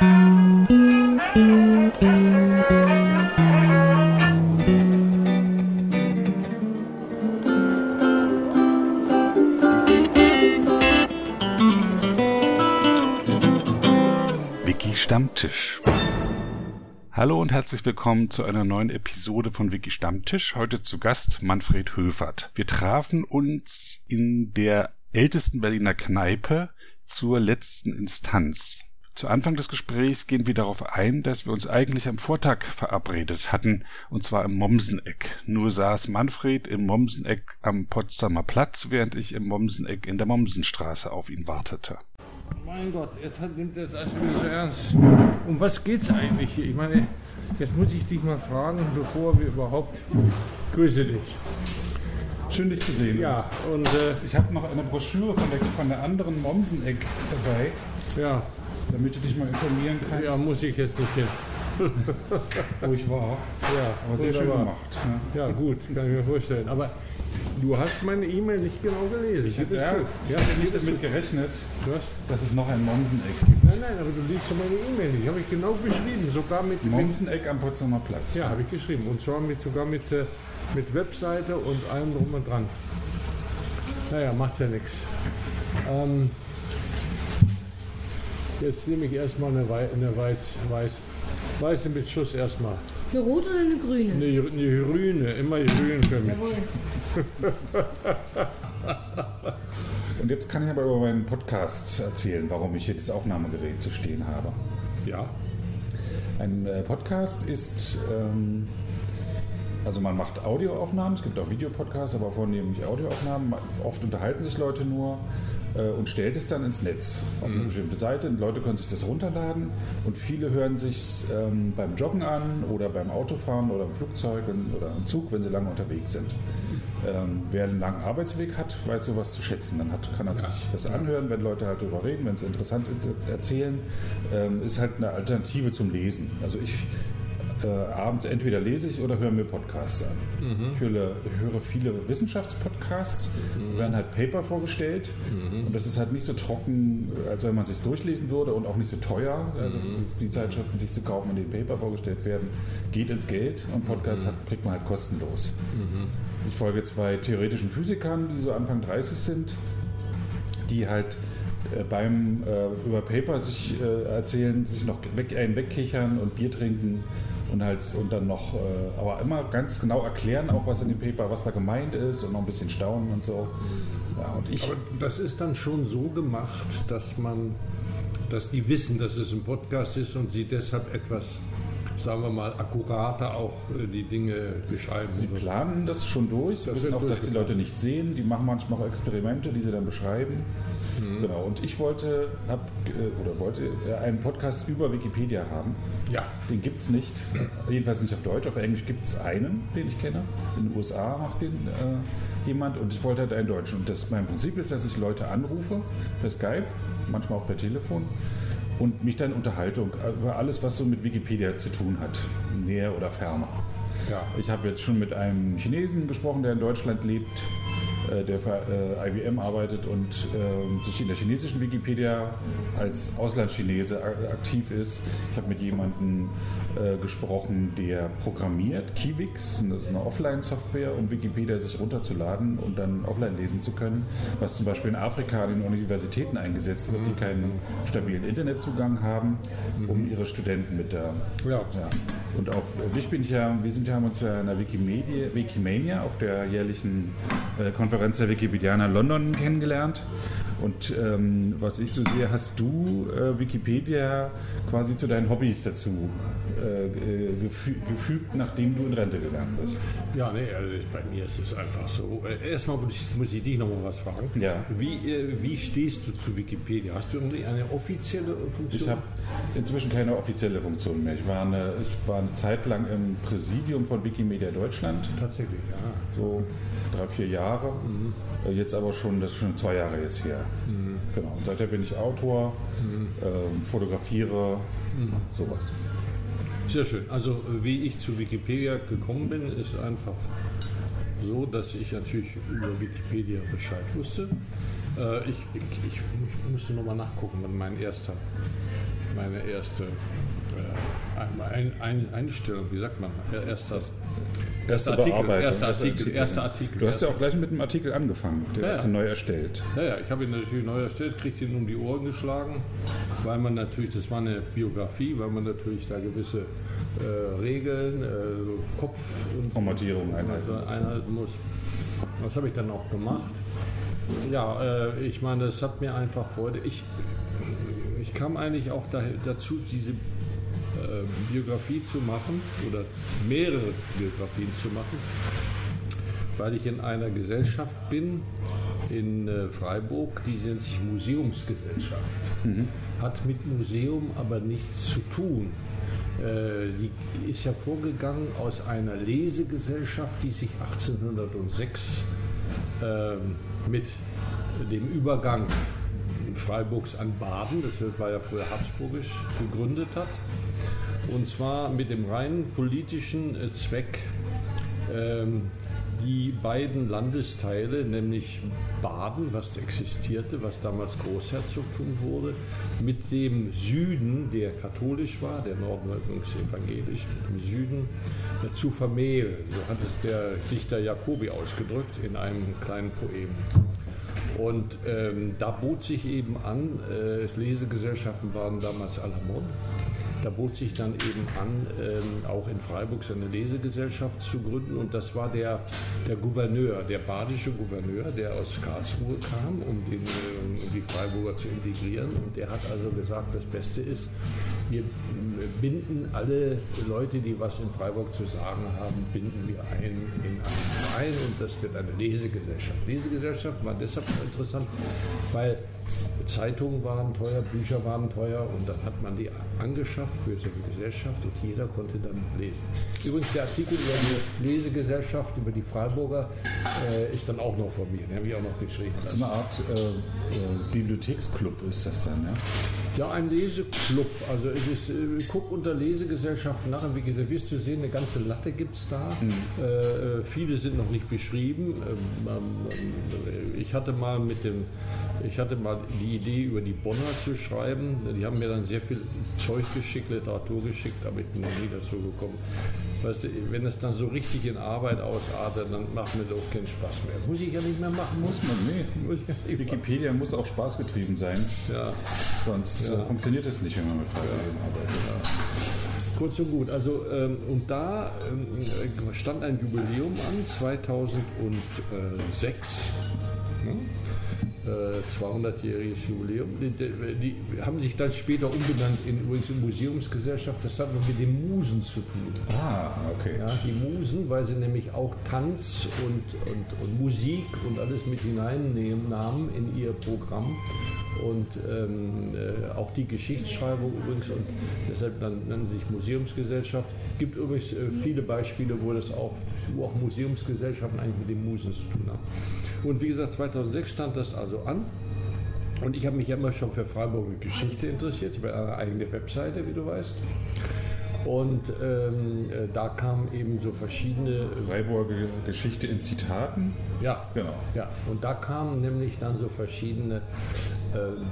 Wiki Stammtisch. Hallo und herzlich willkommen zu einer neuen Episode von Wiki Stammtisch. Heute zu Gast Manfred Höfert. Wir trafen uns in der ältesten Berliner Kneipe zur letzten Instanz. Zu Anfang des Gesprächs gehen wir darauf ein, dass wir uns eigentlich am Vortag verabredet hatten, und zwar im Mommseneck. Nur saß Manfred im Mommseneck am Potsdamer Platz, während ich im Mommseneck in der Mommsenstraße auf ihn wartete. Mein Gott, jetzt nimmt das alles wieder so ernst. Um was geht's eigentlich hier? Ich meine, jetzt muss ich dich mal fragen, bevor wir überhaupt. Grüße dich. Schön, dich zu sehen. Ja, und äh, Ich habe noch eine Broschüre von der, von der anderen Mommseneck dabei, ja, damit du dich mal informieren kannst, ja, muss ich jetzt nicht hin. wo ich war. Ja, Aber sehr schön gemacht. Ne? Ja, gut, kann ich mir vorstellen. Aber du hast meine E-Mail nicht genau gelesen. Ich es ja, ja, nicht damit gerechnet, was? dass es noch ein Mommseneck gibt. Nein, nein, aber du liest ja meine E-Mail nicht. Habe ich genau beschrieben, sogar mit. mit Mommseneck am Potsdamer Platz. ja, habe ich geschrieben. Und zwar mit, sogar mit, äh, mit Webseite und allem drum und dran. Naja, macht ja nichts. Ähm, jetzt nehme ich erstmal eine, Wei eine Weiß, Weiß, Weiße mit Schuss erstmal. Eine rote oder eine grüne? Eine, eine grüne, immer grün für mich. Jawohl. Und jetzt kann ich aber über meinen Podcast erzählen, warum ich hier das Aufnahmegerät zu stehen habe. Ja, Ein äh, Podcast ist, ähm, also man macht Audioaufnahmen, es gibt auch Videopodcasts, aber vornehmlich Audioaufnahmen. Oft unterhalten sich Leute nur und stellt es dann ins Netz auf eine bestimmte Seite. Und Leute können sich das runterladen und viele hören sich ähm, beim Joggen an oder beim Autofahren oder im Flugzeug oder im Zug, wenn sie lange unterwegs sind. Ähm, wer einen langen Arbeitsweg hat, weiß sowas zu schätzen. Dann hat, kann er sich das anhören, wenn Leute halt darüber reden, wenn sie interessant er- erzählen. Ähm, ist halt eine Alternative zum Lesen. Also ich äh, abends entweder lese ich oder höre mir Podcasts an. Ich, höre, ich höre viele Wissenschaftspodcasts, werden halt Paper vorgestellt. Und das ist halt nicht so trocken, als wenn man es sich durchlesen würde und auch nicht so teuer. Also die Zeitschriften sich zu kaufen, in denen Paper vorgestellt werden, geht ins Geld. Und Podcasts hat, kriegt man halt kostenlos. Ich folge zwei theoretischen Physikern, die so Anfang 30 sind, die halt äh, beim äh, über Paper sich äh, erzählen, sich noch weg, einen wegkichern und Bier trinken und halt und dann noch, äh, aber immer ganz genau erklären auch was in dem Paper, was da gemeint ist und noch ein bisschen staunen und so. Ja, und ich aber das ist dann schon so gemacht, dass man, dass die wissen, dass es ein Podcast ist und sie deshalb etwas, sagen wir mal, akkurater auch äh, die Dinge beschreiben. Sie planen das schon durch, Das wissen auch, dass die. Leute nicht sehen. Die machen manchmal auch Experimente, die sie dann beschreiben. Mhm. Genau. Und ich wollte, hab, äh, oder wollte äh, einen Podcast über Wikipedia haben. Ja, Den gibt es nicht, jedenfalls nicht auf Deutsch. Auf Englisch gibt es einen, den ich kenne. In den USA macht den äh, jemand und ich wollte halt einen Deutschen. Und das, mein Prinzip ist, dass ich Leute anrufe per Skype, manchmal auch per Telefon und mich dann Unterhaltung über alles, was so mit Wikipedia zu tun hat, näher oder ferner. ja. Ich habe jetzt schon mit einem Chinesen gesprochen, der in Deutschland lebt, äh, der für äh, IBM arbeitet und ähm, sich in der chinesischen Wikipedia als Auslandschinese aktiv ist. Ich habe mit jemandem äh, gesprochen, der programmiert, Kiwix, eine, so eine Offline-Software, um Wikipedia sich runterzuladen und dann offline lesen zu können, was zum Beispiel in Afrika an den Universitäten eingesetzt wird, die keinen stabilen Internetzugang haben, um ihre Studenten mit der Ja. ja. Und auf, ich bin ja, wir sind ja haben uns ja in der Wikimedia, Wikimania auf der jährlichen äh, Konferenz der Wikipedianer London kennengelernt. Und ähm, was ich so sehe, hast du äh, Wikipedia quasi zu deinen Hobbys dazu äh, gefü gefügt, nachdem du in Rente gegangen bist. Ja, nee, also bei mir ist es einfach so. Äh, Erstmal muss ich, muss ich dich noch mal was fragen. Ja. Wie, äh, wie stehst du zu Wikipedia? Hast du irgendwie eine offizielle Funktion? Ich habe inzwischen keine offizielle Funktion mehr. Ich war, eine, ich war eine Zeit lang im Präsidium von Wikimedia Deutschland. Tatsächlich, ja. so drei, vier Jahre. Äh, Jetzt aber schon, das ist schon zwei Jahre jetzt her. Genau. Und seither bin ich Autor, ähm, fotografiere, sowas. Sehr schön. Also wie ich zu Wikipedia gekommen bin, ist einfach so, dass ich natürlich über Wikipedia Bescheid wusste. Äh, ich, ich, ich, ich musste nochmal nachgucken, wann mein erster, meine erste ein, ein, Einstellung, wie sagt man? Erster, Erste Artikel, Bearbeitung, erster erster Artikel, Artikel. erster Artikel. Du hast ja erster- auch gleich mit dem Artikel angefangen. Der Ja, ist neu erstellt. Ja, ja, ich habe ihn natürlich neu erstellt, kriegte ihn um die Ohren geschlagen, weil man natürlich, das war eine Biografie, weil man natürlich da gewisse äh, Regeln, äh, Kopf und Formatierung einhalten also muss. einhalten muss. Das habe ich dann auch gemacht. Ja, äh, ich meine, das hat mir einfach Freude. Ich, ich kam eigentlich auch da, dazu, diese äh, Biografie zu machen oder mehrere Biografien zu machen, weil ich in einer Gesellschaft bin in äh, Freiburg, die nennt sich Museumsgesellschaft. Hat mit Museum aber nichts zu tun. Äh, die ist hervorgegangen aus einer Lesegesellschaft, die sich 1806 ähm, mit dem Übergang Freiburgs an Baden, das war ja früher habsburgisch, gegründet hat. Und zwar mit dem rein politischen äh, Zweck, ähm, die beiden Landesteile, nämlich Baden, was existierte, was damals Großherzogtum wurde, mit dem Süden, der katholisch war, der Norden war übrigens evangelisch, mit dem Süden äh, zu vermählen. So hat es der Dichter Jacobi ausgedrückt in einem kleinen Poem. Und ähm, da bot sich eben an, äh, es Lesegesellschaften waren damals à la mode, da bot sich dann eben an, ähm, auch in Freiburg so eine Lesegesellschaft zu gründen. Und das war der, der Gouverneur, der badische Gouverneur, der aus Karlsruhe kam, um, den, äh, um die Freiburger zu integrieren. Und der hat also gesagt, das Beste ist, wir binden alle Leute, die was in Freiburg zu sagen haben, binden wir ein in einen Verein und das wird eine Lesegesellschaft. Lesegesellschaft war deshalb interessant, weil Zeitungen waren teuer, Bücher waren teuer und dann hat man die angeschafft für so eine Gesellschaft und jeder konnte dann lesen. Übrigens der Artikel über die Lesegesellschaft, über die Freiburger, äh, ist dann auch noch von mir, den habe ich auch noch geschrieben. Das ist eine Art äh, äh, Bibliotheksclub ist das dann, ja? Ja, ein Leseklub. Also ist, äh, guck unter Lesegesellschaften nach, wie da wirst du sehen, eine ganze Latte gibt es da. Äh, äh, viele sind noch nicht beschrieben. Ähm, ähm, ich hatte mal mit dem, ich hatte mal die Idee, über die Bonner zu schreiben. Die haben mir dann sehr viel Zeug geschickt, Literatur geschickt, aber ich bin noch nie dazu gekommen. Weißt du, wenn es dann so richtig in Arbeit ausartet, dann macht mir das auch keinen Spaß mehr. Muss ich ja nicht mehr machen. Muss Man, nee. muss ja. Wikipedia muss auch spaßgetrieben sein, Ja. sonst Ja. äh, funktioniert es nicht, wenn man mit Freiwilligen arbeitet. Kurz und gut. Also, ähm, und da ähm, stand ein Jubiläum an, 2006. Ne? Äh, 200-jähriges Jubiläum. Die, die, haben sich dann später umbenannt in übrigens in Museumsgesellschaft. Das hat mit den Musen zu tun. Ah, okay. Ja, die Musen, weil sie nämlich auch Tanz und, und, und Musik und alles mit hineinnahmen in ihr Programm. Und ähm, äh, auch die Geschichtsschreibung übrigens. Und deshalb nennen sie sich Museumsgesellschaft. gibt übrigens äh, viele Beispiele, wo das auch, wo auch Museumsgesellschaften eigentlich mit den Musen zu tun haben. Und wie gesagt, 2006 stand das also an. Und ich habe mich ja immer schon für Freiburger Geschichte interessiert. Ich habe eine eigene Webseite, wie du weißt. Und ähm, äh, da kamen eben so verschiedene, Freiburger Geschichte in Zitaten. ja, Genau. ja, und da kamen nämlich dann so verschiedene ähm,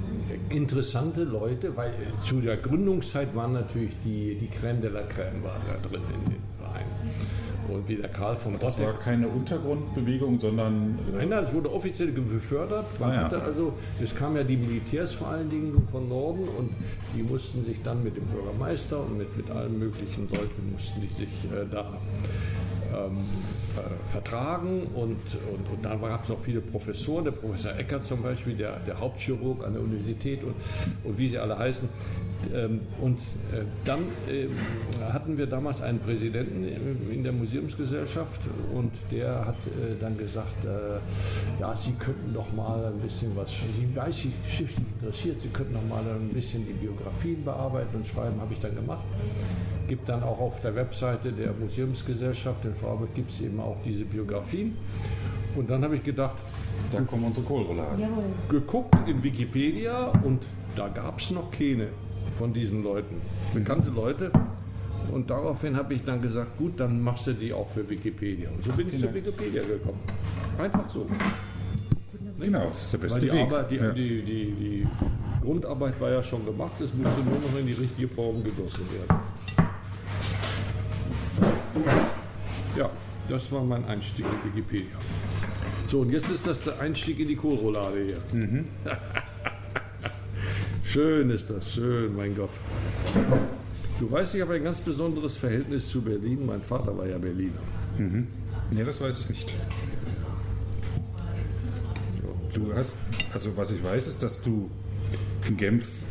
interessante Leute, weil äh, zu der Gründungszeit waren natürlich die, die Crème de la Crème war da drin in den wie der Karl von Das Rotteck war keine Untergrundbewegung, sondern äh, Nein, nein, es wurde offiziell befördert. Man Ah, ja. also, es kamen ja die Militärs vor allen Dingen von Norden und die mussten sich dann mit dem Bürgermeister und mit, mit allen möglichen Leuten mussten die sich äh, da ähm, äh, vertragen und, und, und dann gab es noch viele Professoren, der Professor Eckert zum Beispiel, der, der Hauptchirurg an der Universität und, und wie sie alle heißen. Ähm, und äh, dann ähm, hatten wir damals einen Präsidenten in- der Museumsgesellschaft und der hat äh, dann gesagt, äh, ja, Sie könnten doch mal ein bisschen was, Sie weiß, Sie Geschichte interessiert, Sie könnten doch mal ein bisschen die Biografien bearbeiten und schreiben, habe ich dann gemacht. Gibt dann auch auf der Webseite der Museumsgesellschaft in Freiburg gibt es eben auch diese Biografien. Und dann habe ich gedacht, da kommen unsere Kohlrouladen. Jawohl. geguckt in Wikipedia und da gab es noch keine von diesen Leuten. Bekannte Leute. Und daraufhin habe ich dann gesagt, gut, dann machst du die auch für Wikipedia. Und so bin ich zu Wikipedia gekommen. Einfach so. Genau, das ist der beste die, Weg. Arbeit, die, ja. die, die Grundarbeit war ja schon gemacht, es musste nur noch in die richtige Form gegossen werden. Ja, das war mein Einstieg in Wikipedia. So, und jetzt ist das der Einstieg in die Kohlroulade hier. Mhm. schön ist das, schön, mein Gott. Du weißt, ich habe ein ganz besonderes Verhältnis zu Berlin. Mein Vater war ja Berliner. Nee, das weiß ich nicht. Du hast, also was ich weiß, ist, dass du in Genf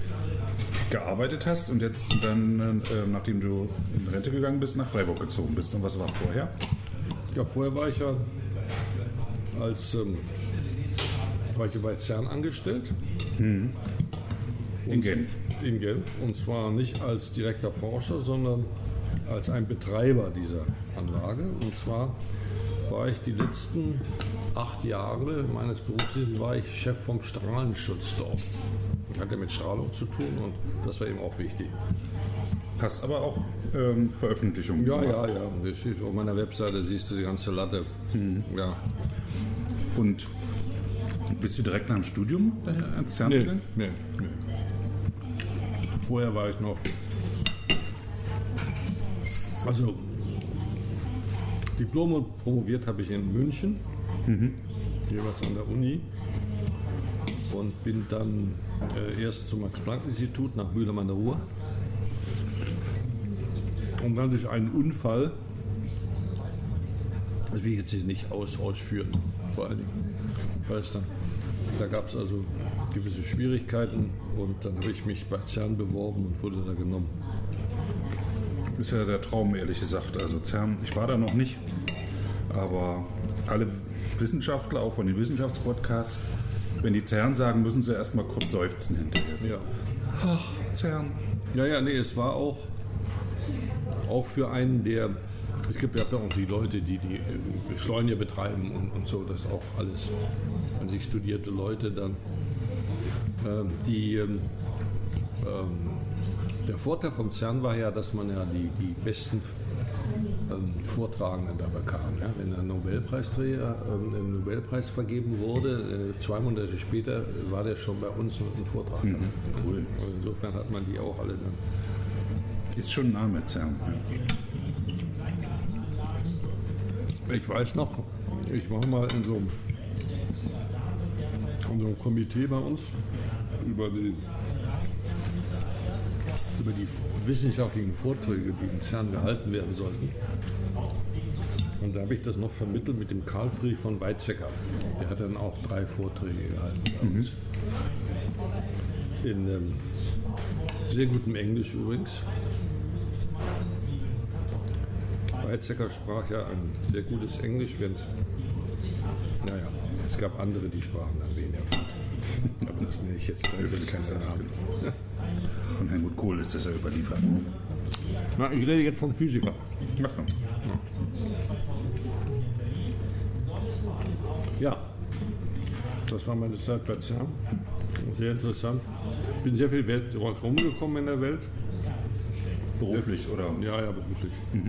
gearbeitet hast und jetzt dann, äh, nachdem du in Rente gegangen bist, nach Freiburg gezogen bist. Und was war vorher? Ja, vorher war ich ja als ähm, war ich bei CERN angestellt. In Genf. In Genf. Und zwar nicht als direkter Forscher, sondern als ein Betreiber dieser Anlage. Und zwar war ich die letzten acht Jahre meines Berufslebens war ich Chef vom Strahlenschutz dort. Ich hatte mit Strahlung zu tun und das war eben auch wichtig. Hast aber auch ähm, Veröffentlichungen Ja, gemacht. ja, ja. Steht auf meiner Webseite, siehst du die ganze Latte. Ja. Und bist du direkt nach dem Studium daher ans CERN Nee, nee, nee. Vorher war ich noch. Also, Diplom und promoviert habe ich in München, jeweils an der Uni. Und bin dann äh, erst zum Max-Planck-Institut nach Mühlheim an der Ruhr. Und dann durch einen Unfall, das will ich jetzt nicht aus, ausführen, vor allen Dingen, weil es dann, da gab es also gewisse Schwierigkeiten und dann habe ich mich bei CERN beworben und wurde da genommen. Ist ja der Traum, ehrlich gesagt. Also CERN, ich war da noch nicht, aber alle Wissenschaftler, auch von den Wissenschaftspodcasts, wenn die CERN sagen, müssen sie erstmal kurz seufzen hinterher. Ja. Ach, CERN. Ja, ja, nee, es war auch, auch für einen, der. Es gibt ja auch die Leute, die die äh, Beschleuniger betreiben und, und so, das auch alles an sich studierte Leute dann. Ähm, die, ähm, ähm, der Vorteil vom CERN war ja, dass man ja die, die besten ähm, Vortragenden da bekam. Ja? Wenn ein Nobelpreisträger ähm, Nobelpreis vergeben wurde, äh, zwei Monate später war der schon bei uns ein Vortrag. Cool. Also insofern hat man die auch alle dann. Ist schon ein Name, CERN. Ja. Ich weiß noch, ich war mal in so einem, in so einem Komitee bei uns über die, über die wissenschaftlichen Vorträge, die im CERN gehalten werden sollten. Und da habe ich das noch vermittelt mit dem Karl Friedrich von Weizsäcker. Der hat dann auch drei Vorträge gehalten uns. In ähm, sehr gutem Englisch übrigens. Weizsäcker sprach ja ein sehr gutes Englisch, während, naja, es gab andere, die sprachen dann weniger gut. Aber das nenne ich jetzt, keinen Namen. Von Helmut Kohl ist das ja überliefert. Na, ich rede jetzt vom Physiker. Ach so. Ja, das war meine Zeit bei CERN. Sehr interessant. Bin sehr viel Welt rumgekommen in der Welt. Beruflich oder? Ja, ja, beruflich. Wir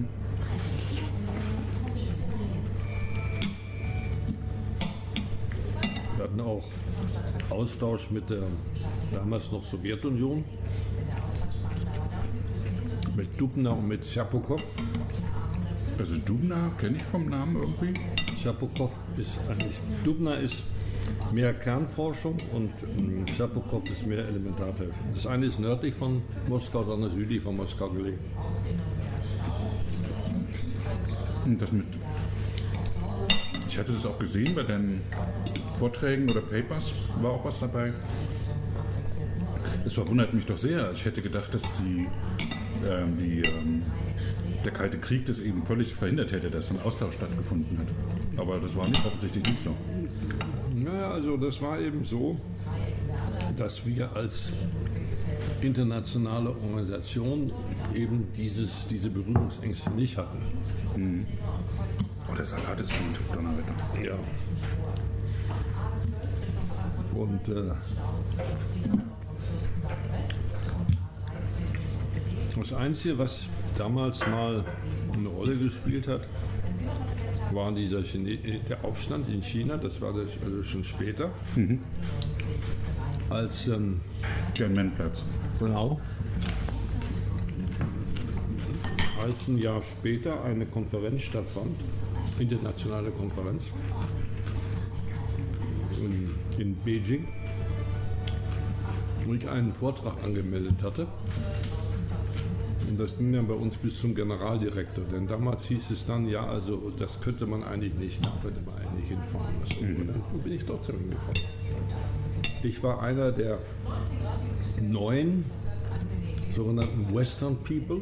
hatten auch Austausch mit der damals noch Sowjetunion, mit Dubna und mit Schapokov. Also Dubna kenne ich vom Namen irgendwie. Schapokov ist eigentlich, Dubna ist mehr Kernforschung und ähm, Schapokov ist mehr Elementartechnik. Das eine ist nördlich von Moskau, das andere südlich von Moskau gelegen. Und das mit. Ich hatte das auch gesehen bei deinen Vorträgen oder Papers, war auch was dabei. Das verwundert mich doch sehr. Ich hätte gedacht, dass die, ähm, die, ähm, der Kalte Krieg das eben völlig verhindert hätte, dass ein Austausch stattgefunden hat. Aber das war nicht offensichtlich nicht so. Naja, also das war eben so, dass wir als internationale Organisation eben dieses, diese Berührungsängste nicht hatten. Oh, der Salat ist gut, Donnerwetter. Ja. Und äh, das Einzige, was damals mal eine Rolle gespielt hat, war dieser Chine der Aufstand in China, das war das also schon später, als ähm, Tiananmenplatz. Genau. Als ein Jahr später eine Konferenz stattfand, internationale Konferenz in, in Beijing, wo ich einen Vortrag angemeldet hatte. Und das ging dann bei uns bis zum Generaldirektor. Denn damals hieß es dann, ja, also das könnte man eigentlich nicht, da könnte man eigentlich hinfahren. So. Und dann bin ich trotzdem hingefahren. Ich war einer der neun sogenannten Western People,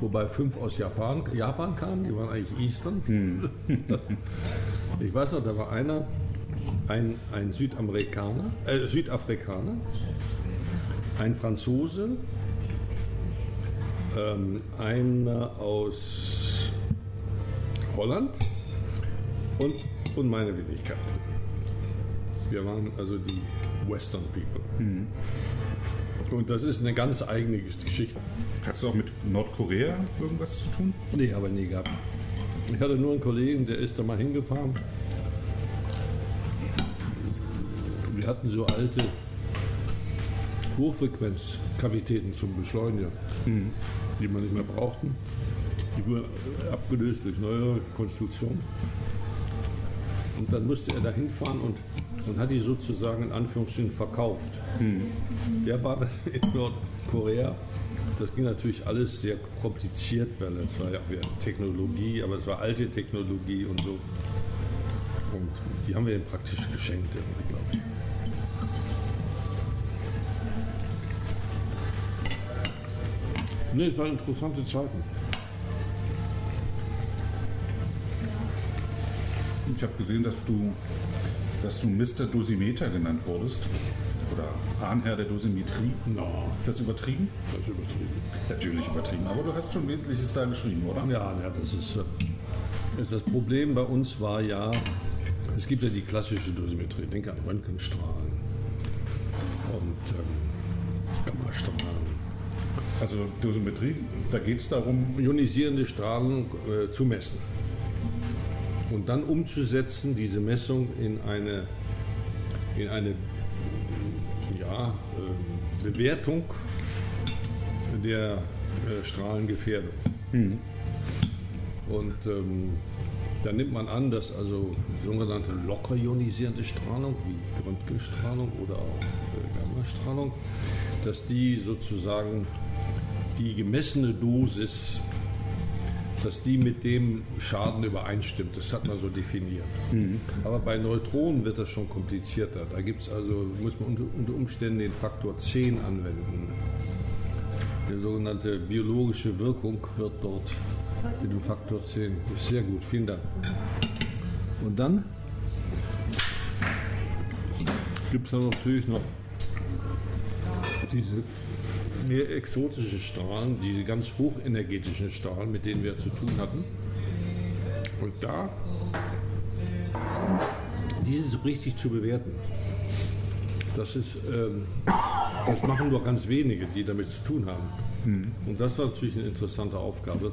wobei fünf aus Japan, Japan kamen, die waren eigentlich Eastern. ich weiß noch, da war einer, ein, ein Südamerikaner, äh, Südafrikaner, ein Franzose, ähm, einer aus Holland und, und meine Wenigkeit. Wir waren also die Western People. Und das ist eine ganz eigene Geschichte. Hattest du auch mit Nordkorea irgendwas zu tun? Nee, aber nie gehabt. Ich hatte nur einen Kollegen, der ist da mal hingefahren. Hatten so alte Hochfrequenzkavitäten zum Beschleunigen, die man nicht mehr brauchten. Die wurden abgelöst durch neue Konstruktionen. Und dann musste er da hinfahren und, und hat die sozusagen in Anführungsstrichen verkauft. Der war dann in Nordkorea. Das ging natürlich alles sehr kompliziert, weil es war ja Technologie, aber es war alte Technologie und so. Und die haben wir ihm praktisch geschenkt, glaube ich. Nee, es waren interessante Zeiten. Ich habe gesehen, dass du, dass du Mr. Dosimeter genannt wurdest. Oder Ahnherr der Dosimetrie. No, Ist das übertrieben? das ist übertrieben. Natürlich übertrieben, aber du hast schon Wesentliches da geschrieben, oder? Ja, ja das ist. äh, Das Problem bei uns war ja, es gibt ja die klassische Dosimetrie, denke an Röntgenstrahlen und ähm, Gammastrahlen. Also Dosimetrie, da geht es darum, ionisierende Strahlung äh, zu messen. Und dann umzusetzen, diese Messung in eine, in eine ja, äh, Bewertung der äh, Strahlengefährdung. Und ähm, da nimmt man an, dass also sogenannte locker ionisierende Strahlung, wie Röntgenstrahlung oder auch äh, Gammastrahlung, dass die sozusagen die gemessene Dosis, dass die mit dem Schaden übereinstimmt. Das hat man so definiert. Aber bei Neutronen wird das schon komplizierter. Da gibt's also, muss man unter, unter Umständen den Faktor 10 anwenden. Die sogenannte biologische Wirkung wird dort mit dem Faktor 10. Das ist sehr gut, vielen Dank. Und dann gibt es dann natürlich noch diese mehr exotische Strahlen, diese ganz hochenergetischen Strahlen, mit denen wir zu tun hatten. Und da diese so richtig zu bewerten, das ist, ähm, das machen nur ganz wenige, die damit zu tun haben. Und das war natürlich eine interessante Aufgabe.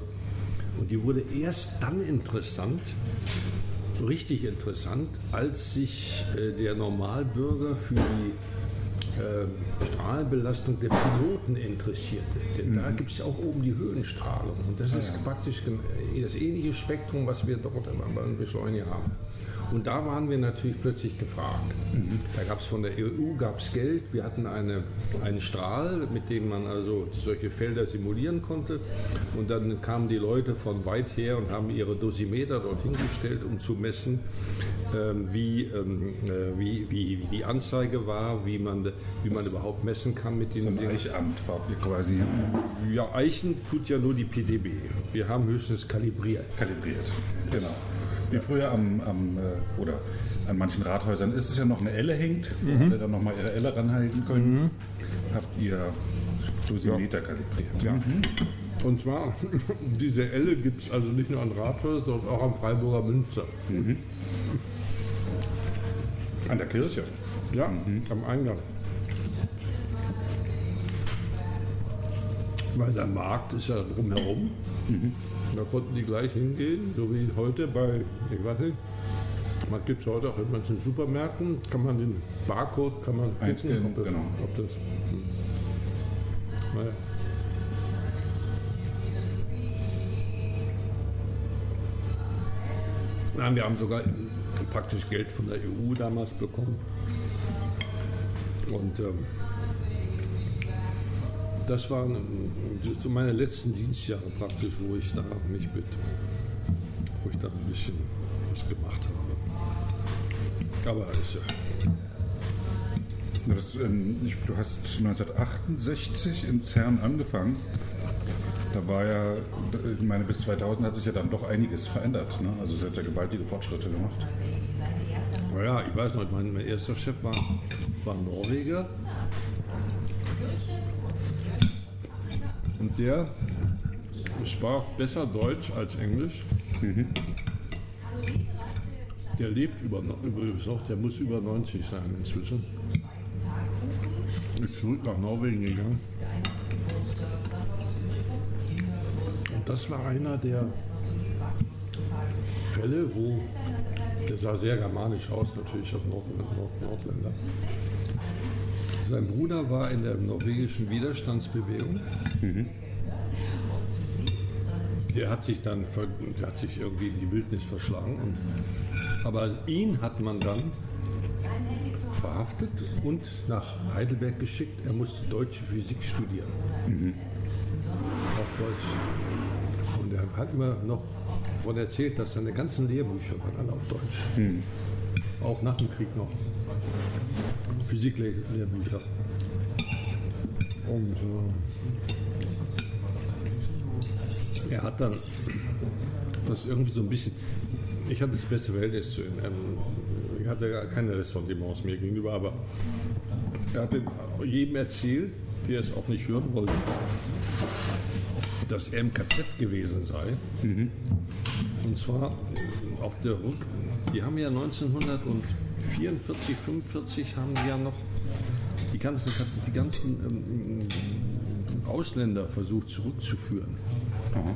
Und die wurde erst dann interessant, richtig interessant, als sich äh, der Normalbürger für die äh, Strahlenbelastung der Piloten interessierte. Denn da gibt es ja auch oben die Höhenstrahlung. Und das ist praktisch gem- das ähnliche Spektrum, was wir dort am- Beschleuniger haben. Und da waren wir natürlich plötzlich gefragt. Da gab es von der EU gab's Geld. Wir hatten eine, einen Strahl, mit dem man also solche Felder simulieren konnte. Und dann kamen die Leute von weit her und haben ihre Dosimeter dort hingestellt, um zu messen, ähm, wie, ähm, äh, wie, wie, wie die Anzeige war, wie man, wie man überhaupt messen kann mit so ein Dingen. Eichamt ihr quasi Ja, Eichen tut ja nur die PDB. Wir haben höchstens kalibriert. kalibriert. Genau. Wie früher am, am äh, oder an manchen Rathäusern ist es ja noch eine Elle hängt, wo alle dann nochmal ihre Elle ranhalten können. Habt ihr Dosimeter kalibriert. Ja. Und zwar, diese Elle gibt es also nicht nur an Rathaus, sondern auch am Freiburger Münster. An der Kirche. Ja, am Eingang. Weil der Markt ist ja drumherum. Da konnten die gleich hingehen, so wie heute bei, ich weiß nicht, man gibt es heute auch in manchen Supermärkten, kann man den Barcode, kann man Einscannen, ob das, genau. ob das naja. Nein, wir haben sogar praktisch Geld von der EU damals bekommen. Und ähm, das waren ähm, so meine letzten Dienstjahre praktisch, wo ich da mich mit, wo ich da ein bisschen was gemacht habe. Aber ist ja, Das, ähm, ich, du hast 1968 in CERN angefangen. Da war ja, ich meine, bis 2000 hat sich ja dann doch einiges verändert. Ne? Also es hat ja gewaltige Fortschritte gemacht. naja, ich weiß noch, mein, mein erster Chef war, war Norweger. Und der sprach besser Deutsch als Englisch. Der lebt über, übrigens noch, der muss über 90 sein inzwischen. Ist zurück nach Norwegen gegangen. Und das war einer der Fälle, wo der sah sehr germanisch aus, natürlich auch Nord, Nord, Nordländer. Sein Bruder war in der norwegischen Widerstandsbewegung. Der hat sich dann der hat sich irgendwie in die Wildnis verschlagen. Und, aber ihn hat man dann verhaftet und nach Heidelberg geschickt. Er musste deutsche Physik studieren. Auf Deutsch. Und er hat mir noch davon erzählt, dass seine ganzen Lehrbücher waren alle auf Deutsch. Auch nach dem Krieg noch. Physiklehrbücher. Und äh, er hat dann das irgendwie so ein bisschen. Ich hatte das beste Verhältnis zu ihm. Ähm, ich hatte gar keine Ressentiments mir gegenüber, aber er hat jedem erzählt, der es auch nicht hören wollte, dass er im KZ gewesen sei. Und zwar auf der Rück. Die haben ja 1944, 45 haben die ja noch die ganzen, die ganzen ähm, Ausländer versucht zurückzuführen.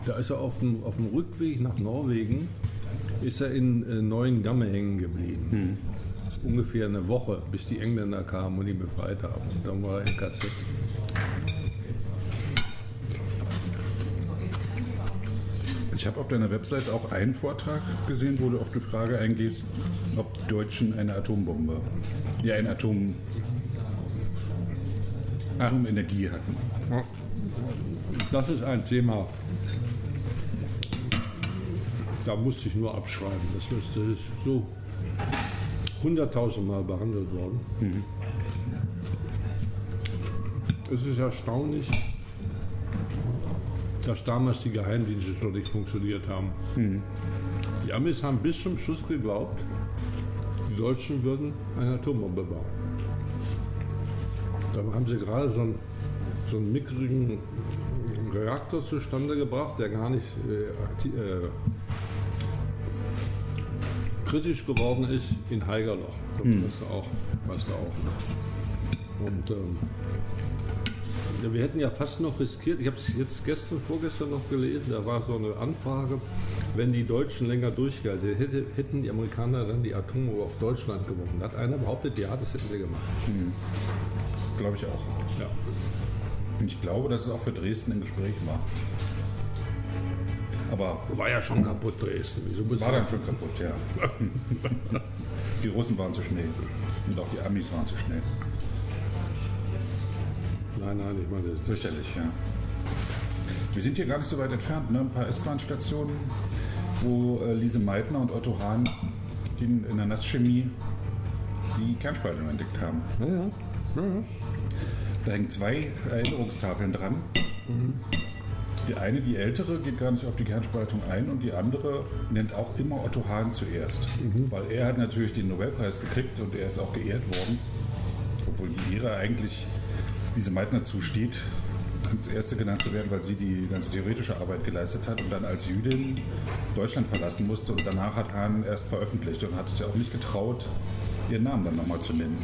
Da ist er auf dem, auf dem Rückweg nach Norwegen, ist er in äh, Neuengamme hängen geblieben. Ungefähr eine Woche, bis die Engländer kamen und ihn befreit haben. Und dann war er im KZ. Ich habe auf deiner Website auch einen Vortrag gesehen, wo du auf die Frage eingehst, ob die Deutschen eine Atombombe, ja, eine Atom, Atomenergie hatten. Das ist ein Thema, da musste ich nur abschreiben. Das ist, das ist so hunderttausendmal behandelt worden. Es ist erstaunlich, dass damals die Geheimdienste schon nicht funktioniert haben. Die Amis haben bis zum Schluss geglaubt, die Deutschen würden eine Atombombe bauen. Da haben sie gerade so einen, so einen mickrigen Reaktor zustande gebracht, der gar nicht äh, äh, kritisch geworden ist in Haigerloch. Das weißt du auch. Weißt du auch. Und ähm, ja, wir hätten ja fast noch riskiert, ich habe es jetzt gestern, vorgestern noch gelesen, da war so eine Anfrage, wenn die Deutschen länger durchgehalten hätte, hätten die Amerikaner dann die Atombombe auf Deutschland geworfen. Da hat einer behauptet, ja, das hätten sie gemacht. Glaube ich auch. Ja. Und ich glaube, dass es auch für Dresden im Gespräch war. Aber War ja schon kaputt Dresden. Wieso war dann schon kaputt, ja. Die Russen waren zu schnell. Und auch die Amis waren zu schnell. Nein, nein, ich meine, Sicherlich, ja. Wir sind hier gar nicht so weit entfernt, ne? Ein paar S-Bahn-Stationen, wo äh, Lise Meitner und Otto Hahn in in der Nasschemie die Kernspaltung entdeckt haben. Ja, ja. ja, ja. Da hängen zwei Erinnerungstafeln dran. Die eine, die ältere, geht gar nicht auf die Kernspaltung ein und die andere nennt auch immer Otto Hahn zuerst. Weil er hat natürlich den Nobelpreis gekriegt und er ist auch geehrt worden. Obwohl die Ehre eigentlich Lise Meitner zusteht, als Erste genannt zu werden, weil sie die ganze theoretische Arbeit geleistet hat und dann als Jüdin Deutschland verlassen musste. Und danach hat Hahn erst veröffentlicht und hat sich auch nicht getraut, ihren Namen dann nochmal zu nennen.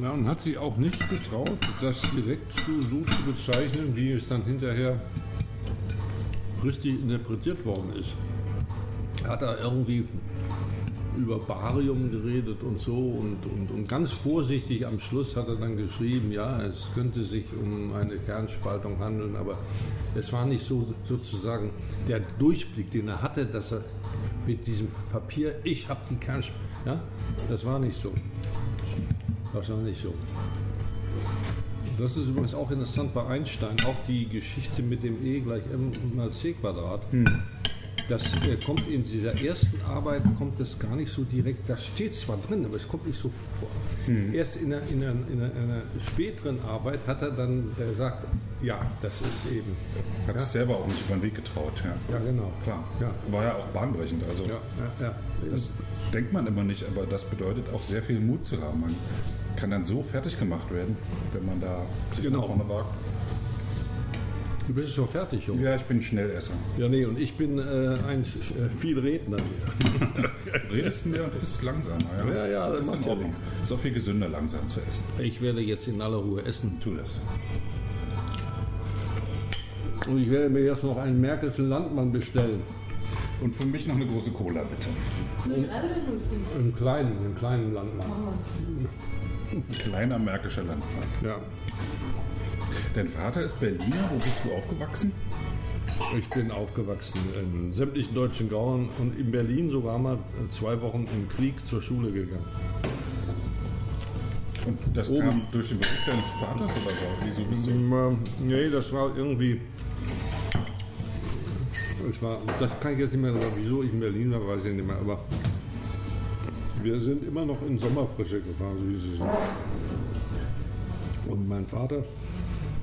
Ja, und hat sich auch nicht getraut, das direkt zu, so zu bezeichnen, wie es dann hinterher richtig interpretiert worden ist. Hat er irgendwie über Barium geredet und so und, und, und ganz vorsichtig am Schluss hat er dann geschrieben, ja, es könnte sich um eine Kernspaltung handeln, aber es war nicht so sozusagen der Durchblick, den er hatte, dass er mit diesem Papier, ich habe die Kernspaltung, ja, das war nicht so. Das war nicht so. Das ist übrigens auch interessant bei Einstein, auch die Geschichte mit dem E gleich m mal c Quadrat. Das äh, kommt in dieser ersten Arbeit kommt das gar nicht so direkt. Das steht zwar drin, aber es kommt nicht so vor. Erst in einer, in, einer, in, einer, in einer späteren Arbeit hat er dann gesagt, ja, das ist eben. Hat ja, sich selber auch nicht über den Weg getraut. Ja, ja genau. klar. Ja. War ja auch bahnbrechend. Also das denkt man immer nicht, aber das bedeutet auch sehr viel Mut zu haben. Man kann dann so fertig gemacht werden, wenn man da sich Genau. nach vorne wagt. Du bist schon fertig, Junge. Ja, ich bin Schnellesser. Ja, nee, und ich bin äh, ein äh, viel Redner hier. Redest mehr und isst langsamer. Ja, Ja, ja, das ist macht in ja Ordnung. Ist auch viel gesünder, langsam zu essen. Ich werde jetzt in aller Ruhe essen. Tu das. Und ich werde mir jetzt noch einen märkischen Landmann bestellen. Und für mich noch eine große Cola, bitte. 03 oder 05? Einen kleinen, einen kleinen Landmann. Ein kleiner märkischer Landmann. Ja. Dein Vater ist Berliner. Wo bist du aufgewachsen? Ich bin aufgewachsen in sämtlichen deutschen Gauern und in Berlin sogar mal zwei Wochen im Krieg zur Schule gegangen. Und das Oben. kam durch den Beruf deines Vaters oder so? Wieso bist du? Ähm, nee, das war irgendwie. Es war, das kann ich jetzt nicht mehr sagen, wieso ich in Berlin war, weiß ich nicht mehr, aber wir sind immer noch in Sommerfrische gefahren, so hieß es. Und mein Vater,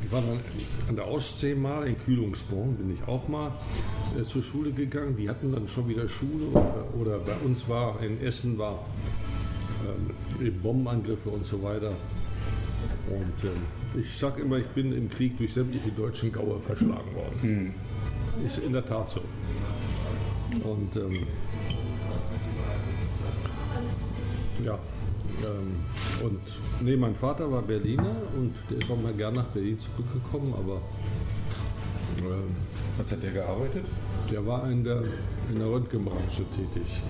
ich war dann an der Ostsee mal, in Kühlungsborn bin ich auch mal äh, zur Schule gegangen. Die hatten dann schon wieder Schule oder, oder bei uns war, in Essen war ähm, Bombenangriffe und so weiter. Und ähm, ich sag immer, ich bin im Krieg durch sämtliche deutschen Gaue verschlagen worden. Ist in der Tat so. Und ähm, ja, ähm, und nee, mein Vater war Berliner und der ist auch mal gern nach Berlin zurückgekommen, aber ähm, Was hat der gearbeitet? der war in der, in der Röntgenbranche tätig.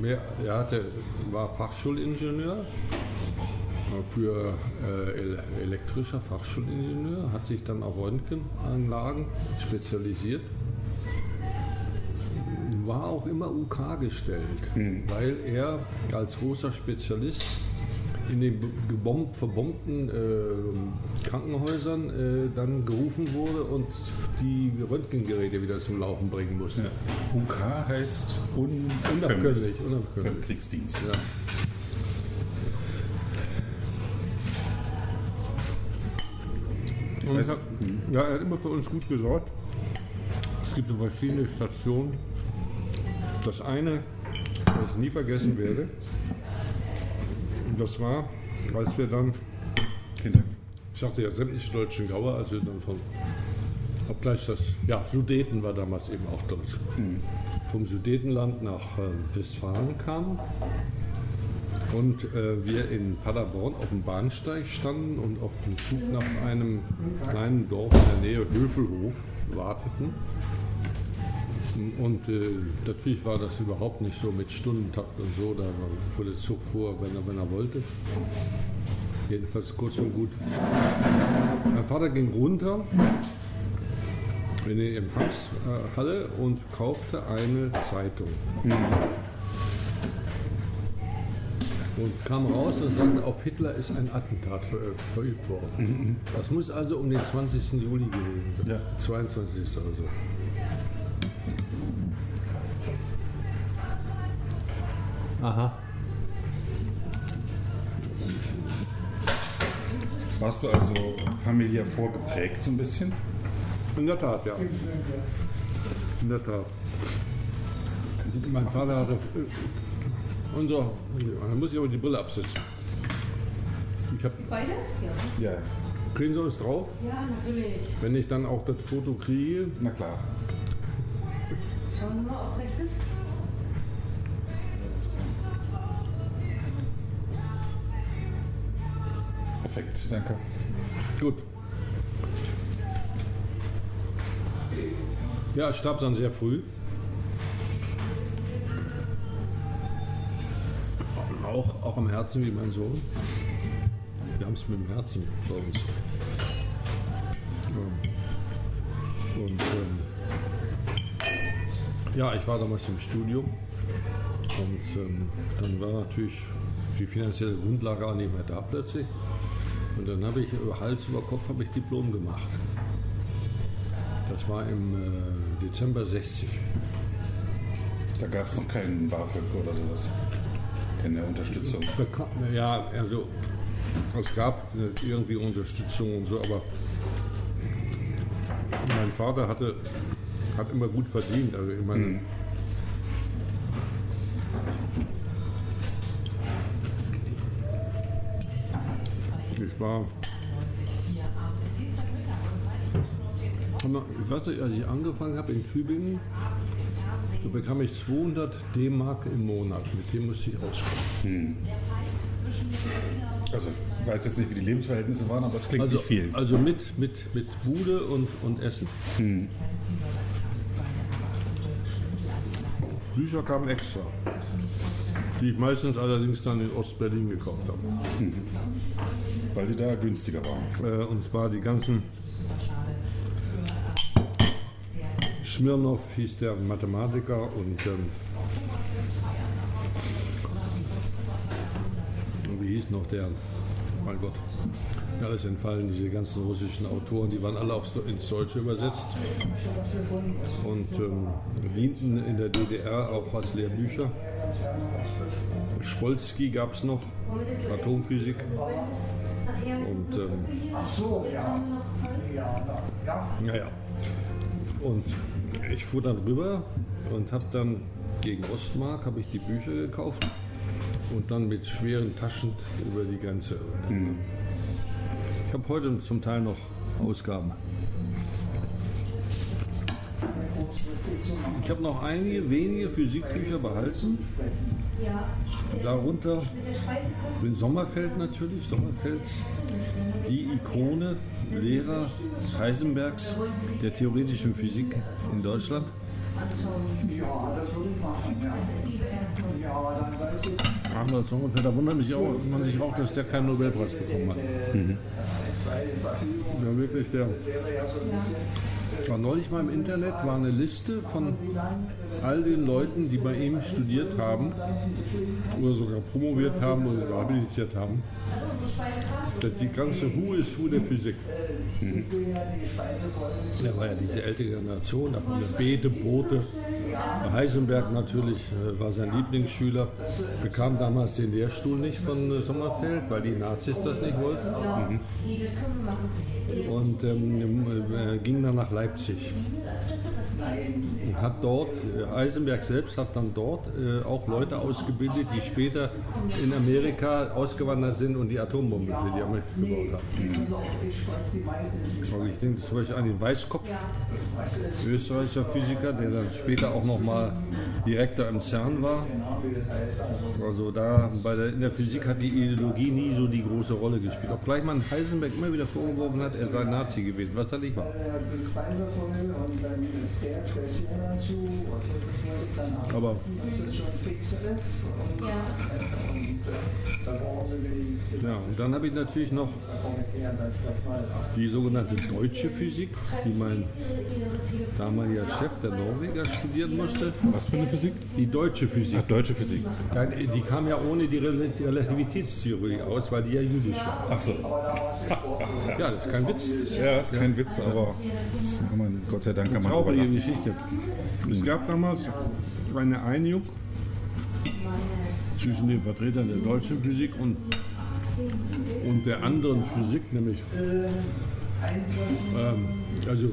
Mehr, er hatte, war Fachschulingenieur äh, für äh, el- elektrischer Fachschulingenieur, hat sich dann auf Röntgenanlagen spezialisiert. War auch immer UK gestellt, weil er als großer Spezialist in den gebombt, verbombten äh, Krankenhäusern äh, dann gerufen wurde und die Röntgengeräte wieder zum Laufen bringen musste. UK heißt un Unabkömmlich, unabkömmlich. Kriegsdienst. Ja. Er, ja, er hat immer für uns gut gesorgt. Es gibt so verschiedene Stationen. Das eine, was ich nie vergessen werde, und das war, als wir dann, ich sagte ja, sämtliche deutschen Gaue, als wir dann von, obgleich das, ja, Sudeten war damals eben auch deutsch, vom Sudetenland nach äh, Westfalen kamen und äh, wir in Paderborn auf dem Bahnsteig standen und auf den Zug nach einem kleinen Dorf in der Nähe, Höfelhof, warteten. Und äh, natürlich war das überhaupt nicht so mit Stundentakt und so, da fuhr der Zug vor, wenn er, wenn er wollte. Jedenfalls kurz und gut. Mein Vater ging runter in die Empfangshalle und kaufte eine Zeitung. Und kam raus und sagte, auf Hitler ist ein Attentat ver verübt worden. Das muss also um den 20. Juli gewesen sein. Ja. 22. oder so. Aha. Warst du also familiär vorgeprägt so ein bisschen? In der Tat, ja. In der Tat. Mein Vater hatte. Äh, unser. Da muss ich aber die Brille absetzen. Ich hab, Beide? Ja. Ja, kriegen Sie uns drauf? Ja, natürlich. Wenn ich dann auch das Foto kriege. na klar. Schauen Sie mal, ob recht ist. Perfekt, danke. Gut. Ja, ich starb dann sehr früh. Auch, auch am Herzen wie mein Sohn. Wir haben es mit dem Herzen bei uns. Ja. Und ähm, ja, ich war damals im Studium und ähm, dann war natürlich die finanzielle Grundlage auch nicht mehr da plötzlich. Und dann habe ich über Hals über Kopf habe ich Diplom gemacht. Das war im äh, Dezember 60. Da gab es noch keinen BAföG oder sowas. Keine Unterstützung. Ja, also es gab irgendwie Unterstützung und so, aber mein Vater hatte, hat immer gut verdient. Also ich meine, Mhm. War. Ich weiß nicht, als ich angefangen habe in Tübingen, da bekam ich 200 D-Mark im Monat. Mit dem musste ich auskommen. Also, ich weiß jetzt nicht, wie die Lebensverhältnisse waren, aber es klingt Also, nicht viel. also mit, mit, mit Bude und, und Essen. Bücher kamen extra. Die ich meistens allerdings dann in Ostberlin gekauft habe. Weil die da günstiger waren. Äh, und zwar die ganzen. Smirnov hieß der Mathematiker und. Ähm, wie hieß noch der? Mein Gott. Alles entfallen, diese ganzen russischen Autoren, die waren alle aufs, ins Deutsche übersetzt und ähm, dienten in der DDR auch als Lehrbücher. Spolsky gab es noch, Atomphysik. Und ähm, ja, ja. Und ich fuhr dann rüber und habe dann gegen Ostmark habe ich die Bücher gekauft und dann mit schweren Taschen über die Grenze. Ich habe heute zum Teil noch Ausgaben. Ich habe noch einige wenige Physikbücher behalten. Darunter den Sommerfeld natürlich, Sommerfeld, die Ikone, Lehrer Heisenbergs der theoretischen Physik in Deutschland. Arnold Sommerfeld, da wundert mich auch, man sich auch, dass der keinen Nobelpreis bekommen hat. Ja, wirklich, der war neulich mal im Internet, war eine Liste von all den Leuten, die bei ihm studiert haben oder sogar promoviert haben oder sogar habilitiert haben. Das die ganze Who is Who der Physik. Da war ja diese ältere Generation, da waren Beete, Boote. Heisenberg natürlich äh, war sein Lieblingsschüler, bekam damals den Lehrstuhl nicht von äh, Sommerfeld, weil die Nazis das nicht wollten. Und ähm, äh, ging dann nach Leipzig. Hat dort, Heisenberg selbst hat dann dort äh, auch Leute ausgebildet, die später in Amerika ausgewandert sind und die Atombombe für die Amerika gebaut haben. Also ich denke zum Beispiel an den Weißkopf, österreichischer Physiker, der dann später auch nochmal Direktor im CERN war. Also da der, in der Physik hat die Ideologie nie so die große Rolle gespielt. Obgleich man Heisenberg immer wieder vorgeworfen hat, er sei Nazi gewesen, was er nicht war. Aber ja, und dann habe ich natürlich noch die sogenannte deutsche Physik, die mein damaliger Chef, der Norweger, studieren musste. Was für eine Physik? Die deutsche Physik. Ach, deutsche Physik. Die kam ja ohne die Rel- Relativitätstheorie aus, weil die ja jüdisch war. Ach so. Ja, das ist kein Witz. Ja, ist kein Witz, aber das kann man, Gott sei Dank kann man Traurige. Geschichte. Es gab damals eine Einigung zwischen den Vertretern der deutschen Physik und, und der anderen Physik, nämlich ähm, also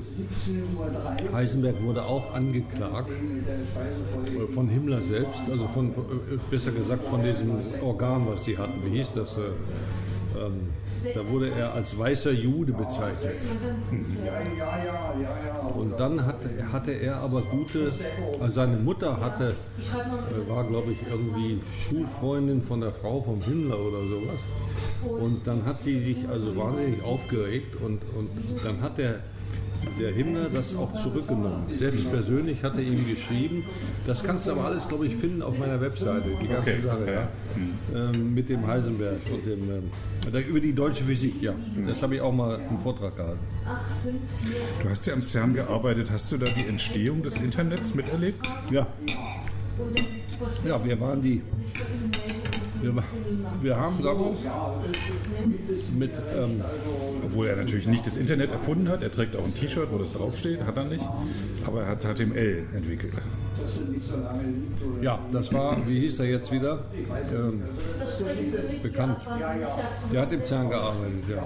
Heisenberg wurde auch angeklagt äh, von Himmler selbst, also von, äh, besser gesagt von diesem Organ, was sie hatten. Wie hieß das? Äh, ähm, Da wurde er als weißer Jude bezeichnet. Und dann hat, hatte er aber gute, also seine Mutter hatte, äh, war glaube ich irgendwie Schulfreundin von der Frau vom Himmler oder sowas. Und dann hat sie sich also wahnsinnig aufgeregt und, und dann hat der der Himmler das auch zurückgenommen. Selbst persönlich hat er ihm geschrieben. Das kannst du aber alles, glaube ich, finden auf meiner Webseite. Die ganze Okay, Sache, ja. ja. Ähm, mit dem Heisenberg und dem, ähm, über die deutsche Physik, ja. Das habe ich auch mal einen Vortrag gehalten. Du hast ja am CERN gearbeitet. Hast du da die Entstehung des Internets miterlebt? Ja. Ja, wir waren die. Wir, wir haben damals mit, ähm, Obwohl er natürlich nicht das Internet erfunden hat. Er trägt auch ein T-Shirt, wo das draufsteht. Hat er nicht. Aber er hat HTML entwickelt. ja, das war, wie hieß er jetzt wieder? Ähm, bekannt. Der hat im CERN gearbeitet, ja.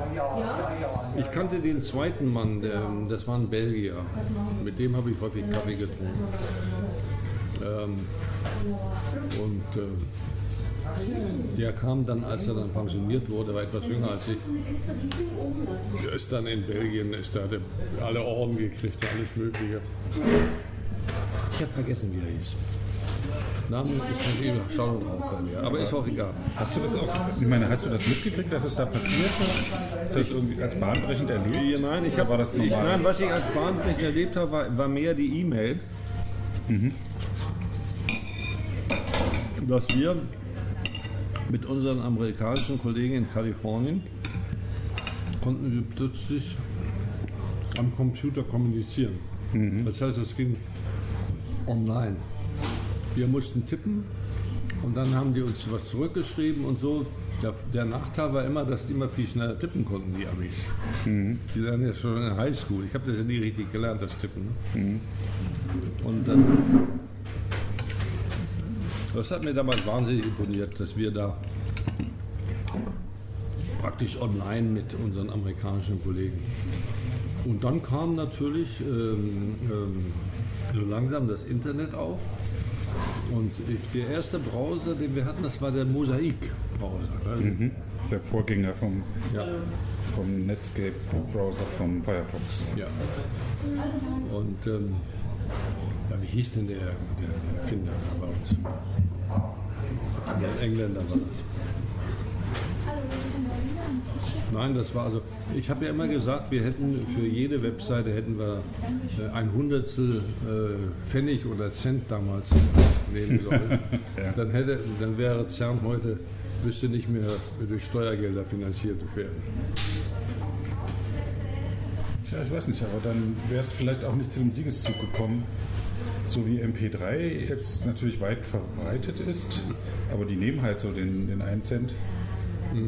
Ich kannte den zweiten Mann, der, das war ein Belgier. Mit dem habe ich häufig Kaffee getrunken. Ähm, und äh, der kam dann, als er dann pensioniert wurde, war etwas jünger als ich. Der ist dann in Belgien, ist da der, alle Orden gekriegt, alles Mögliche. Ich habe vergessen, wie er hieß. Name ist nicht über, schau noch auch bei mir, aber ist auch egal. Hast du das auch, ich meine, hast du das mitgekriegt, dass es da passiert? Hast du das irgendwie als bahnbrechend erlebt? Nein, ich habe das ich, normal? nein, was ich als bahnbrechend erlebt habe, war, war mehr die E-Mail, dass wir mit unseren amerikanischen Kollegen in Kalifornien konnten wir plötzlich am Computer kommunizieren. Das heißt, es ging online. Wir mussten tippen und dann haben die uns was zurückgeschrieben und so. Der, der Nachteil war immer, dass die immer viel schneller tippen konnten, die Amis. Die lernen ja schon in der Highschool. Ich habe das ja nie richtig gelernt, das Tippen. Ne? Und dann, das hat mir damals wahnsinnig imponiert, dass wir da praktisch online mit unseren amerikanischen Kollegen. Und dann kam natürlich ähm, ähm, so langsam das Internet auf. Und der erste Browser, den wir hatten, das war der Mosaik-Browser. Mhm. Der Vorgänger vom, Ja. vom Netscape-Browser vom Firefox. ja. Und ähm, ja, wie hieß denn der, der Erfinder da bei uns? Der Engländer war das. Nein, das war also. Ich habe ja immer gesagt, wir hätten für jede Webseite hätten wir äh, ein Hundertstel äh, Pfennig oder Cent damals nehmen sollen. dann, hätte, dann wäre CERN heute müsste nicht mehr durch Steuergelder finanziert werden. Tja, ich weiß nicht, aber dann wäre es vielleicht auch nicht zu dem Siegeszug gekommen. So wie MP3 jetzt natürlich weit verbreitet ist, aber die nehmen halt so den, den 1 Cent.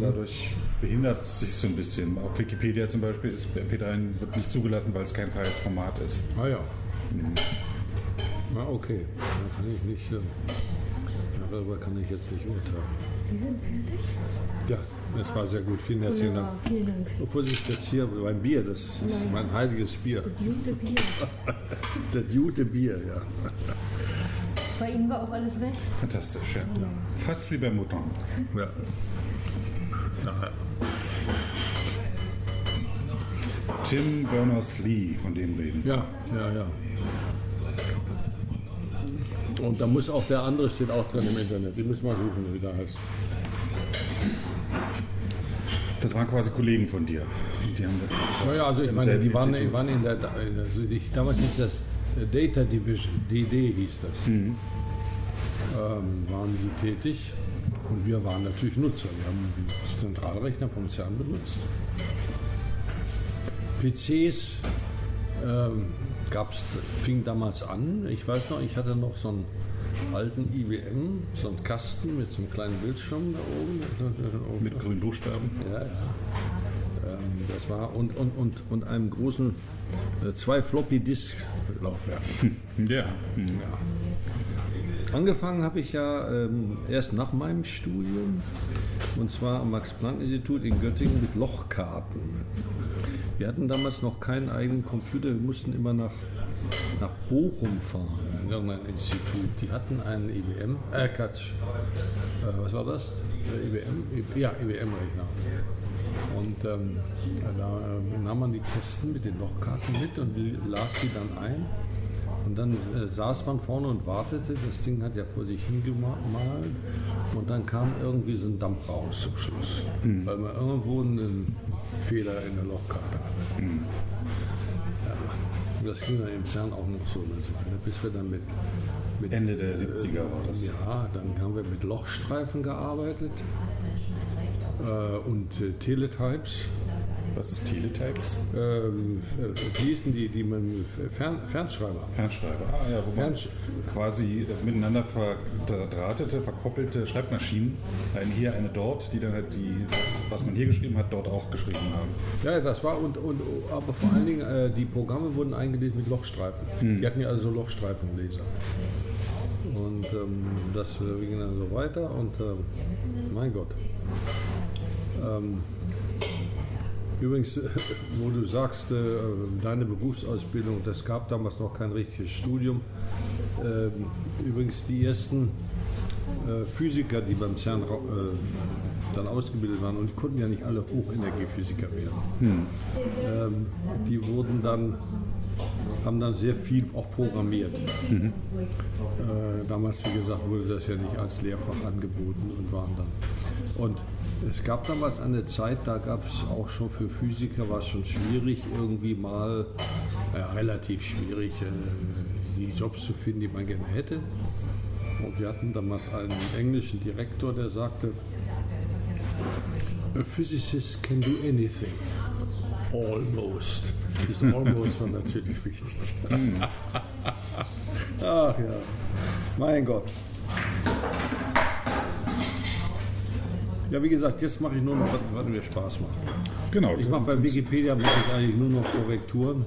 Dadurch behindert es sich so ein bisschen. Auf Wikipedia zum Beispiel ist MP3 wird nicht zugelassen, weil es kein freies Format ist. Ah ja. Na okay, da kann ich nicht, äh, darüber kann ich jetzt nicht urteilen. Sie sind fertig? Ja, das war sehr gut. Vielen herzlichen Dank. Vielen Dank. Obwohl ich das hier beim Bier, das ist mein heiliges Bier. Gute Bier. Das gute Bier, ja. Bei Ihnen war auch alles recht? Fantastisch, ja. Fast wie bei Mouton. ja. Tim Berners-Lee, von dem reden. Ja, ja, ja. Und da muss auch der andere steht auch drin im Internet. Die müssen wir suchen, wie der heißt. Das waren quasi Kollegen von dir. Die haben Naja, also ich meine, die waren, waren in der, also die, damals hieß das äh, Data Division, DD hieß das, ähm, waren die tätig und wir waren natürlich Nutzer. Wir haben die Zentralrechner vom CERN benutzt. PCs ähm, gab's, fing damals an. Ich weiß noch, ich hatte noch so einen alten IBM, so einen Kasten mit so einem kleinen Bildschirm da oben. mit grünen Buchstaben. Ja, ja. Ähm, das war und, und, und, und einem großen äh, zwei Floppy Disk Laufwerken. Ja. Angefangen habe ich ja ähm, erst nach meinem Studium und zwar am Max Planck Institut in Göttingen mit Lochkarten. Wir hatten damals noch keinen eigenen Computer, wir mussten immer nach, nach Bochum fahren, irgendein Institut. Die hatten einen IBM, äh Quatsch, äh, was war das? Äh, IBM? I- Ja, IBM-Rechner. Und ähm, da äh, nahm man die Kästen mit den Lochkarten mit und las sie dann ein. Und dann äh, saß man vorne und wartete. Das Ding hat ja vor sich hingemalt. Und dann kam irgendwie so ein Dampf raus zum Schluss. Mhm. Weil man irgendwo einen Fehler in der Lochkarte hatte. Mhm. Das ging dann im CERN auch noch so eine Weile, bis wir dann mit, mit Ende der 70er war das. Ja, dann haben wir mit Lochstreifen gearbeitet äh, und äh, Teletypes. Was ist Teletypes? Ähm, äh, wie hießen die, die man Fern, Fernschreiber? Fernschreiber, ah ja, wo man Fernsch quasi miteinander verdrahtete, verkoppelte Schreibmaschinen, eine hier, eine dort, die dann halt die, das, was man hier geschrieben hat, dort auch geschrieben haben. Ja, das war und, und aber vor allen Dingen äh, die Programme wurden eingelesen mit Lochstreifen. Hm. Die hatten ja also Lochstreifenleser. Und ähm, das äh, ging dann so weiter und äh, mein Gott. Ähm, übrigens, wo du sagst, äh, deine Berufsausbildung, das gab damals noch kein richtiges Studium. Ähm, übrigens, die ersten äh, Physiker, die beim CERN äh, dann ausgebildet waren, und die konnten ja nicht alle Hochenergiephysiker werden, hm. ähm, die wurden dann haben dann sehr viel auch programmiert. Mhm. Äh, damals, wie gesagt, wurde das ja nicht als Lehrfach angeboten und waren dann. Und es gab damals eine Zeit, da gab es auch schon für Physiker, war es schon schwierig, irgendwie mal, äh, relativ schwierig, äh, die Jobs zu finden, die man gerne hätte. Und wir hatten damals einen englischen Direktor, der sagte, A physicist can do anything. Almost. Das Almost war natürlich wichtig. Ach ja, mein Gott. Ja, wie gesagt, jetzt mache ich nur noch, was mir Spaß macht. Genau. Ich mache bei Wikipedia mache ich eigentlich nur noch Korrekturen.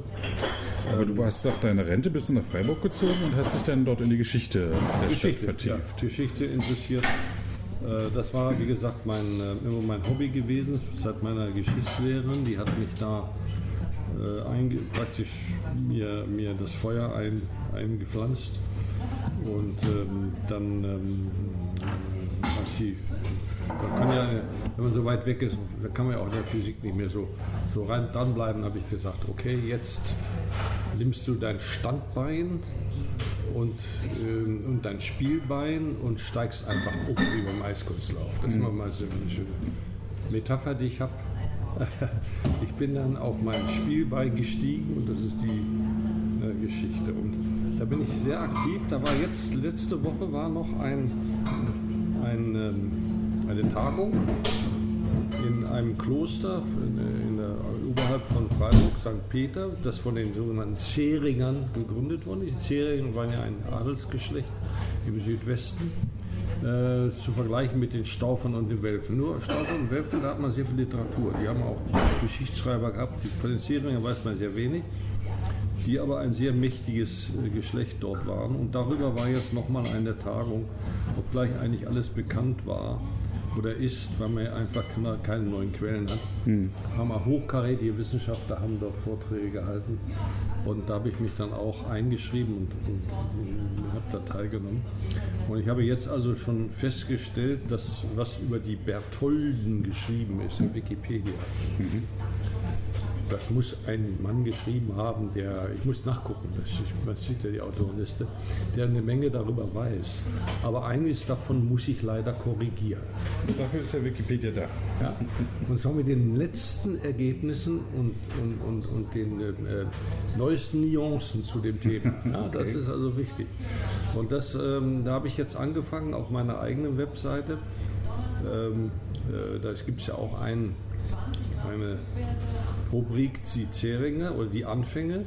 Aber du hast doch deine Rente bis nach Freiburg gezogen und hast dich dann dort in die Geschichte der Geschichte, Stadt vertieft. Ja, Geschichte interessiert. Äh, das war, wie gesagt, mein, äh, immer mein Hobby gewesen, seit meiner Geschichtslehrerin. Die hat mich da äh, praktisch mir, mir das Feuer ein, eingepflanzt. Und ähm, dann, ähm, als sie da kann ja, wenn man so weit weg ist, kann man ja auch in der Physik nicht mehr so, so rein dranbleiben, habe ich gesagt, okay, jetzt nimmst du dein Standbein und, ähm, und dein Spielbein und steigst einfach um wie beim Eiskunstlauf. Das mhm. mal so eine schöne Metapher, die ich habe. ich bin dann auf mein Spielbein gestiegen und das ist die äh, Geschichte. Und da bin ich sehr aktiv. Da war jetzt, letzte Woche war noch ein, ein ähm, eine Tagung in einem Kloster in der, oberhalb von Freiburg, St. Peter, das von den sogenannten Zeringern gegründet wurde. Die Zeringer waren ja ein Adelsgeschlecht im Südwesten. Äh, zu vergleichen mit den Staufern und den Welfen. Nur Staufern und Welfen, da hat man sehr viel Literatur. Die haben auch Geschichtsschreiber gehabt. Von den Zeringern weiß man sehr wenig die aber ein sehr mächtiges äh, Geschlecht dort waren. Und darüber war jetzt nochmal eine Tagung, obgleich eigentlich alles bekannt war oder ist, weil man einfach keine neuen Quellen hat. Hm. Haben wir hochkarätige Wissenschaftler haben dort Vorträge gehalten und da habe ich mich dann auch eingeschrieben und, und, und habe da teilgenommen. Und ich habe jetzt also schon festgestellt, dass was über die Bertholden geschrieben ist in Wikipedia. Mhm das muss ein Mann geschrieben haben, der, ich muss nachgucken, das, man sieht ja die Autorenliste, der eine Menge darüber weiß. Aber eines davon muss ich leider korrigieren. Dafür ist ja Wikipedia da. Ja, und zwar mit den letzten Ergebnissen und, und, und, und den äh, neuesten Nuancen zu dem Thema. Ja, das okay. ist also wichtig. Und das, ähm, da habe ich jetzt angefangen auf meiner eigenen Webseite. Ähm, äh, da gibt es ja auch einen eine Rubrik die Zeringe oder die Anfänge.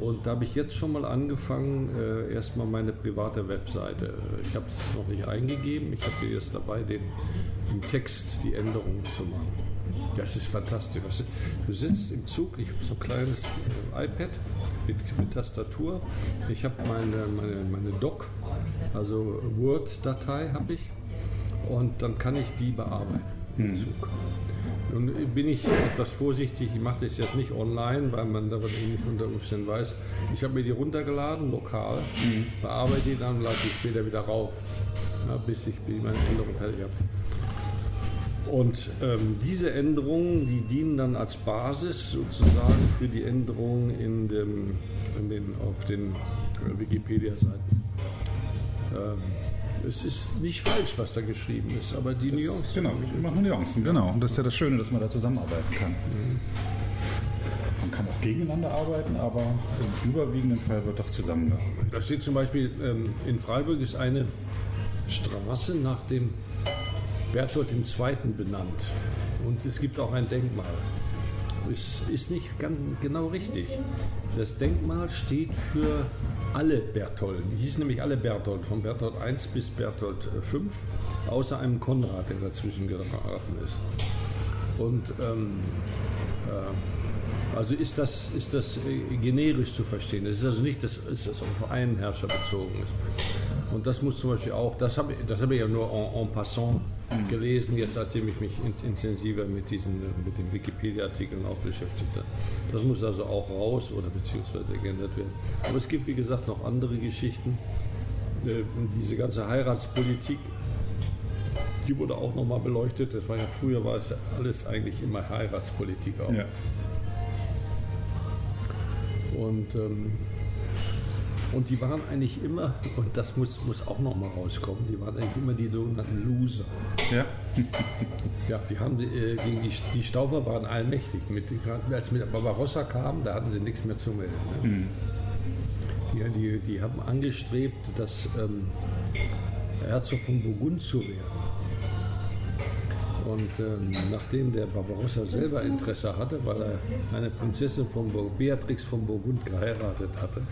Und da habe ich jetzt schon mal angefangen, äh, erstmal meine private Webseite. Ich habe es noch nicht eingegeben, ich habe jetzt dabei, den, im Text die Änderungen zu machen. Das ist fantastisch. Du sitzt im Zug, ich habe so ein kleines äh, iPad mit, mit, Tastatur. Ich habe meine, meine, meine Doc, also Word-Datei habe ich. Und dann kann ich die bearbeiten im hm. Zug. Nun bin ich etwas vorsichtig, ich mache das jetzt nicht online, weil man davon eh nicht unter Umständen weiß. Ich habe mir die runtergeladen, lokal, mhm. bearbeite die dann, lade die später wieder rauf, ja, bis ich meine Änderung fertig habe. Und ähm, diese Änderungen, die dienen dann als Basis sozusagen für die Änderungen in dem, in den, auf den äh, Wikipedia-Seiten. Ähm, es ist nicht falsch, was da geschrieben ist, aber die Nuancen. Genau, wir machen Nuancen, genau. Und das ist ja das Schöne, dass man da zusammenarbeiten kann. Man kann auch gegeneinander arbeiten, aber im überwiegenden Fall wird doch zusammengearbeitet. Da steht zum Beispiel, ähm, in Freiburg ist eine Straße nach dem Berthold II. benannt. Und es gibt auch ein Denkmal. Es ist nicht ganz genau richtig. Das Denkmal steht für alle Bertholden. Die hießen nämlich alle Berthold, von Berthold I bis Berthold V, außer einem Konrad, der dazwischen geraten ist. Und ähm, äh, also ist das, ist das äh, generisch zu verstehen. Es ist also nicht, dass, dass es auf einen Herrscher bezogen ist. Und das muss zum Beispiel auch, das habe das hab ich ja nur en, en passant gelesen, jetzt nachdem ich mich intensiver mit, diesen, mit den Wikipedia-Artikeln auch beschäftigt habe. Das muss also auch raus oder beziehungsweise geändert werden. Aber es gibt, wie gesagt, noch andere Geschichten. Äh, diese ganze Heiratspolitik, die wurde auch nochmal beleuchtet. Das war ja früher war es alles eigentlich immer Heiratspolitik auch. Ja. Und ähm, und die waren eigentlich immer, und das muss, muss auch noch mal rauskommen, die waren eigentlich immer die sogenannten Loser. Ja. Ja, die haben äh, gegen die, die Staufer waren allmächtig. Mit, als mit Barbarossa kam, da hatten sie nichts mehr zu melden. Ne? Die, die, die haben angestrebt, das ähm, Herzog von Burgund zu werden. Und ähm, nachdem der Barbarossa selber Interesse hatte, weil er eine Prinzessin von Beatrix von Burgund geheiratet hatte,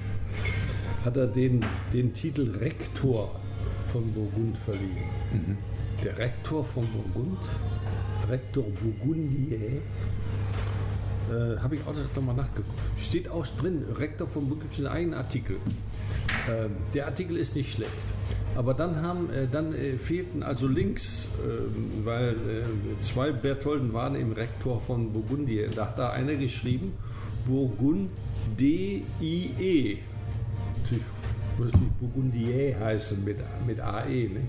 hat er den, den Titel Rektor von Burgund verliehen. Der Rektor von Burgund, Rektor Burgundier, äh, habe ich auch nochmal nachgeguckt. Steht auch drin, Rektor von Burgund gibt es einen eigenen Artikel. Ähm, der Artikel ist nicht schlecht. Aber dann, haben, äh, dann äh, fehlten also Links, äh, weil äh, zwei Bertholden waren im Rektor von Burgundier. Da hat da einer geschrieben, Burgund D-I-E. Muss nicht Burgundier heißen mit, mit AE. Ne?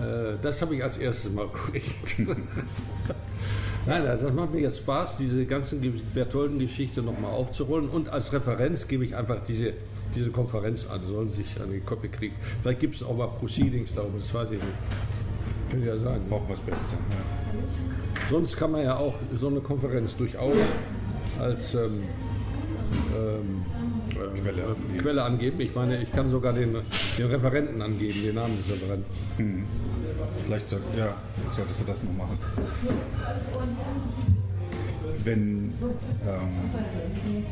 Äh, das habe ich als erstes mal korrigiert. Nein, also das macht mir jetzt Spaß, diese ganzen Bertholden-Geschichte nochmal aufzurollen. Und als Referenz gebe ich einfach diese, diese Konferenz an, sollen sich an die Kopie kriegen. Vielleicht gibt es auch mal Proceedings darüber, das weiß ich nicht. Könnte ja sagen. Auch was Beste. Ja. Sonst kann man ja auch so eine Konferenz durchaus als ähm, ähm, äh, Quelle äh, Quelle angeben. Ich meine, ich kann sogar den, den Referenten angeben, den Namen des Referenten. Vielleicht soll- ja, solltest du das noch machen. Wenn, ähm,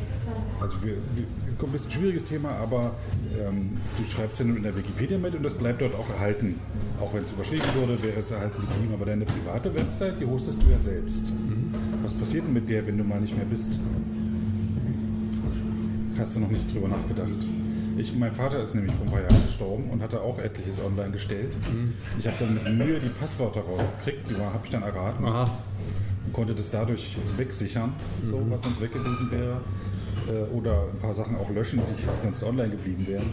also wir, wir, es kommt ein bisschen schwieriges Thema, aber ähm, du schreibst ja nur in der Wikipedia mit und das bleibt dort auch erhalten. Auch wenn es überschrieben wurde, wäre es erhalten geblieben. Aber deine private Website, die hostest du ja selbst. Was passiert denn mit der, wenn du mal nicht mehr bist? Hast du noch nicht drüber nachgedacht? Ich, mein Vater ist nämlich vor ein paar Jahren gestorben und hatte auch etliches online gestellt. Ich habe dann mit Mühe die Passwörter rausgekriegt, die habe ich dann erraten Aha. und konnte das dadurch wegsichern, so, was sonst weg gewesen wäre. Äh, oder ein paar Sachen auch löschen, die sonst online geblieben wären.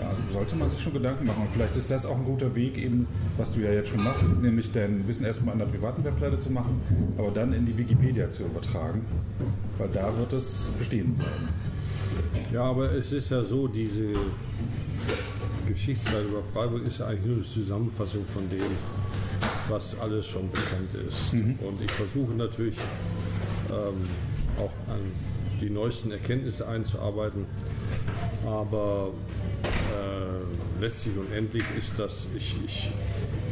Ja, also sollte man sich schon Gedanken machen. Und vielleicht ist das auch ein guter Weg, eben, was du ja jetzt schon machst, nämlich dein Wissen erstmal an der privaten Webseite zu machen, aber dann in die Wikipedia zu übertragen. Weil da wird es bestehen bleiben. Ja, aber es ist ja so, diese Geschichtszeit über Freiburg ist ja eigentlich nur eine Zusammenfassung von dem, was alles schon bekannt ist. Und ich versuche natürlich ähm, auch an die neuesten Erkenntnisse einzuarbeiten. Aber äh, letztlich und endlich ist das, ich, ich,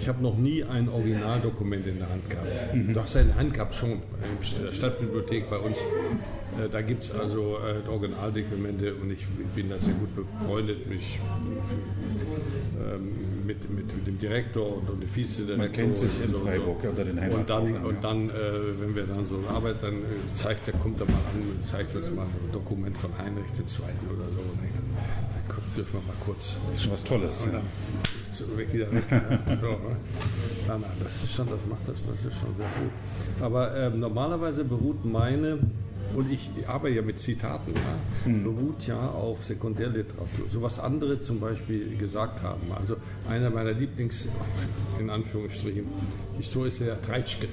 ich habe noch nie ein Originaldokument in der Hand gehabt. Du hast ja in der Hand gehabt schon in der Stadtbibliothek bei uns. Äh, da gibt es also äh, Originaldokumente und ich bin da sehr gut befreundet mich, ähm, mit, mit, mit dem Direktor und, und dem Vizedirektor. Man kennt sich in und so- Freiburg unter den und dann, und dann äh, wenn wir dann so arbeiten, dann äh, zeigt er, kommt er mal an und zeigt uns mal ein Dokument von Heinrich II. oder so. Nicht? Dann dürfen wir mal kurz Das ist schon was Tolles. Ja. Weg wieder so, ne? nein, nein, das ist schon, das macht das, das ist schon sehr gut. Aber ähm, normalerweise beruht meine und ich arbeite ja mit Zitaten, ja, beruht ja auf Sekundärliteratur. So was andere zum Beispiel gesagt haben. Also einer meiner Lieblings, in Anführungsstrichen, Historiker Treitschke.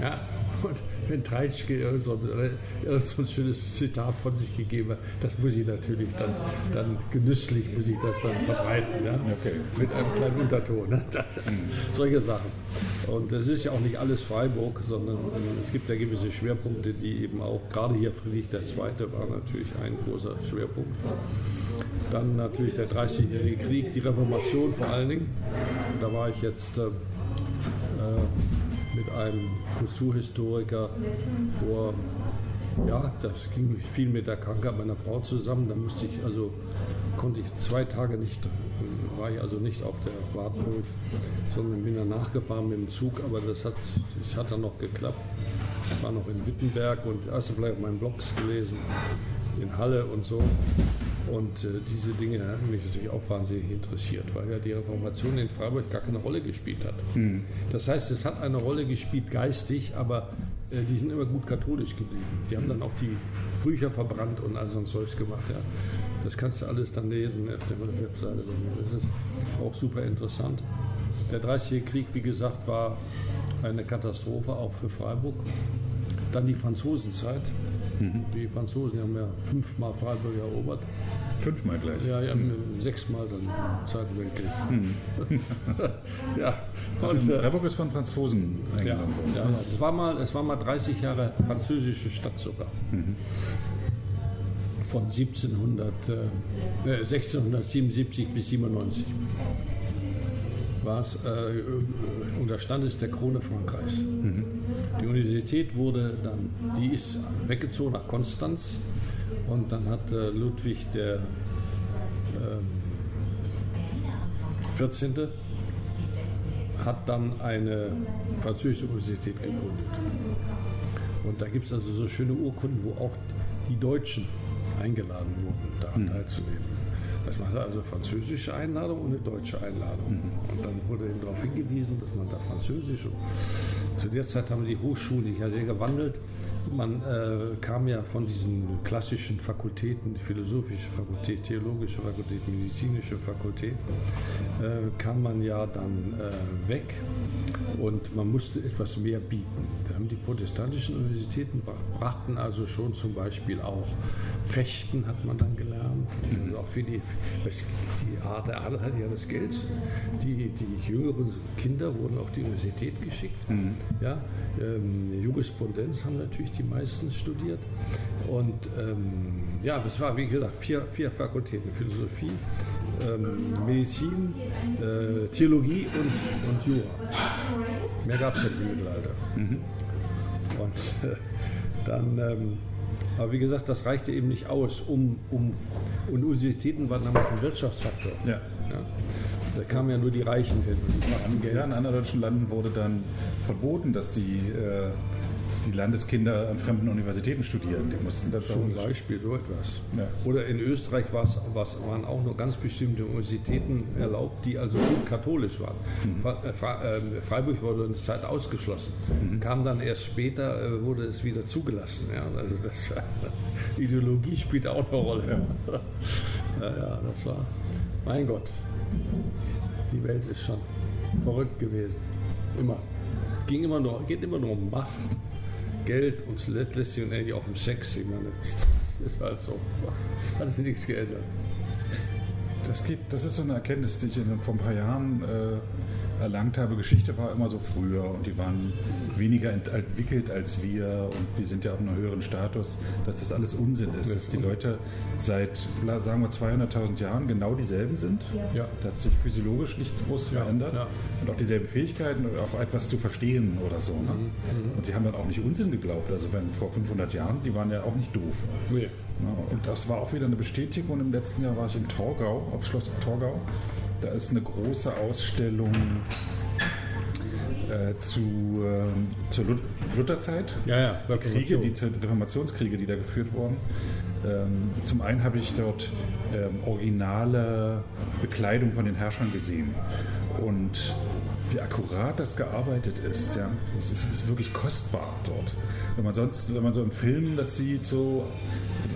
Ja, und wenn Treitschke irgend so, ein schönes Zitat von sich gegeben hat, das muss ich natürlich dann, dann genüsslich muss ich das dann verbreiten, ja? Okay. mit einem kleinen Unterton. Ne? Das, solche Sachen. Und das ist ja auch nicht alles Freiburg, sondern äh, es gibt ja gewisse Schwerpunkte, die eben auch, gerade hier Friedrich II. war natürlich ein großer Schwerpunkt. Dann natürlich der 30-jährige Krieg, die Reformation vor allen Dingen. Da war ich jetzt äh, äh, mit einem Kulturhistoriker vor, ja, das ging viel mit der Krankheit meiner Frau zusammen. Da musste ich, also konnte ich zwei Tage nicht, äh, war ich also nicht auf der Wartburg, sondern bin dann nachgefahren mit dem Zug, aber das hat, das hat dann noch geklappt. Ich war noch in Wittenberg und hast du vielleicht auf meinen Blogs gelesen, in Halle und so. Und äh, diese Dinge haben mich natürlich auch wahnsinnig interessiert, weil ja die Reformation in Freiburg gar keine Rolle gespielt hat. Das heißt, es hat eine Rolle gespielt geistig, aber äh, die sind immer gut katholisch geblieben. Die haben dann auch die Bücher verbrannt und all so ein Zeugs gemacht. Ja. Das kannst du alles dann lesen auf der Webseite. Das ist auch super interessant. Der 30-jährige Krieg, wie gesagt, war eine Katastrophe auch für Freiburg. Dann die Franzosenzeit. Die Franzosen haben ja fünfmal Freiburg erobert. Fünfmal gleich. Ja, ja sechsmal dann im Zweiten Weltkrieg. ja, und, äh, Freiburg ist von Franzosen eingenommen worden. ja, ja. Es, war mal, es war mal 30 Jahre französische Stadt sogar. Von 1700, äh, 1677 bis 97 war es äh, unter Standes der Krone Frankreichs. Die Universität wurde dann, die ist weggezogen nach Konstanz und dann hat äh, Ludwig der ähm, 14. hat dann eine französische Universität gegründet. Und da gibt es also so schöne Urkunden, wo auch die Deutschen eingeladen wurden, daran teilzunehmen. Das macht also französische Einladung und eine deutsche Einladung. Und dann wurde eben darauf hingewiesen, dass man da Französisch zu der Zeit haben die Hochschulen ja sehr gewandelt. Man äh, kam ja von diesen klassischen Fakultäten, die philosophische Fakultät, theologische Fakultät, medizinische Fakultät, äh, kam man ja dann äh, weg und man musste etwas mehr bieten. Da haben die protestantischen Universitäten bra- brachten also schon zum Beispiel auch Fechten, hat man dann gelernt. Also auch für die, die Art der Adel hatte ja das Geld. Die, die jüngeren Kinder wurden auf die Universität geschickt. Ja, ähm, Jurisprudenz haben natürlich die meisten studiert. Und ähm, ja, das war wie gesagt vier, vier Fakultäten: Philosophie, ähm, Medizin, äh, Theologie und, und Jura. Mehr gab es ja im Mittelalter. Und äh, dann, ähm, aber wie gesagt, das reichte eben nicht aus, um, um und Universitäten waren damals ein Wirtschaftsfaktor. Ja. Ja. Da kamen ja nur die Reichen hin Geld. in anderen deutschen Landen wurde dann verboten, dass die, äh, die Landeskinder an fremden Universitäten studieren. Die mussten das Zum Beispiel so etwas. Ja. Oder in Österreich war's, war's, waren auch nur ganz bestimmte Universitäten erlaubt, die also gut katholisch waren. Äh, Fra- äh, Freiburg wurde eine Zeit ausgeschlossen. Kam dann erst später, äh, wurde es wieder zugelassen. Ja. Also das, Ideologie spielt auch eine Rolle. Ja. ja, das war, mein Gott, die Welt ist schon verrückt gewesen. Immer. Ging immer nur, geht immer nur um Macht, Geld und zuletzt letztlich und endlich auch um Sex. Ich meine, das ist halt so. Hat sich nichts geändert. Das, geht, das ist so eine Erkenntnis, die ich vor ein paar Jahren äh, erlangt habe. Geschichte war immer so früher und die waren weniger ent- entwickelt als wir und wir sind ja auf einem höheren Status, dass das alles Unsinn ist, dass die Leute seit, sagen wir, 200.000 Jahren genau dieselben sind. Ja. Da hat sich physiologisch nichts groß verändert ja. und auch dieselben Fähigkeiten und auch etwas zu verstehen oder so. Ne? Mhm, Und sie haben dann auch nicht Unsinn geglaubt. Also wenn vor 500 Jahren, die waren ja auch nicht doof. Nee. Ja, und das war auch wieder eine Bestätigung. Im letzten Jahr war ich in Torgau, auf Schloss Torgau. Da ist eine große Ausstellung äh, zu, ähm, zur Lut- Lutherzeit. Ja, ja, Kriege, die Reformationskriege, die da geführt wurden. Ähm, zum einen habe ich dort ähm, originale Bekleidung von den Herrschern gesehen. und wie akkurat das gearbeitet ist. Ja. Es ist, ist wirklich kostbar dort. Wenn man sonst, wenn man so im Film das sieht, so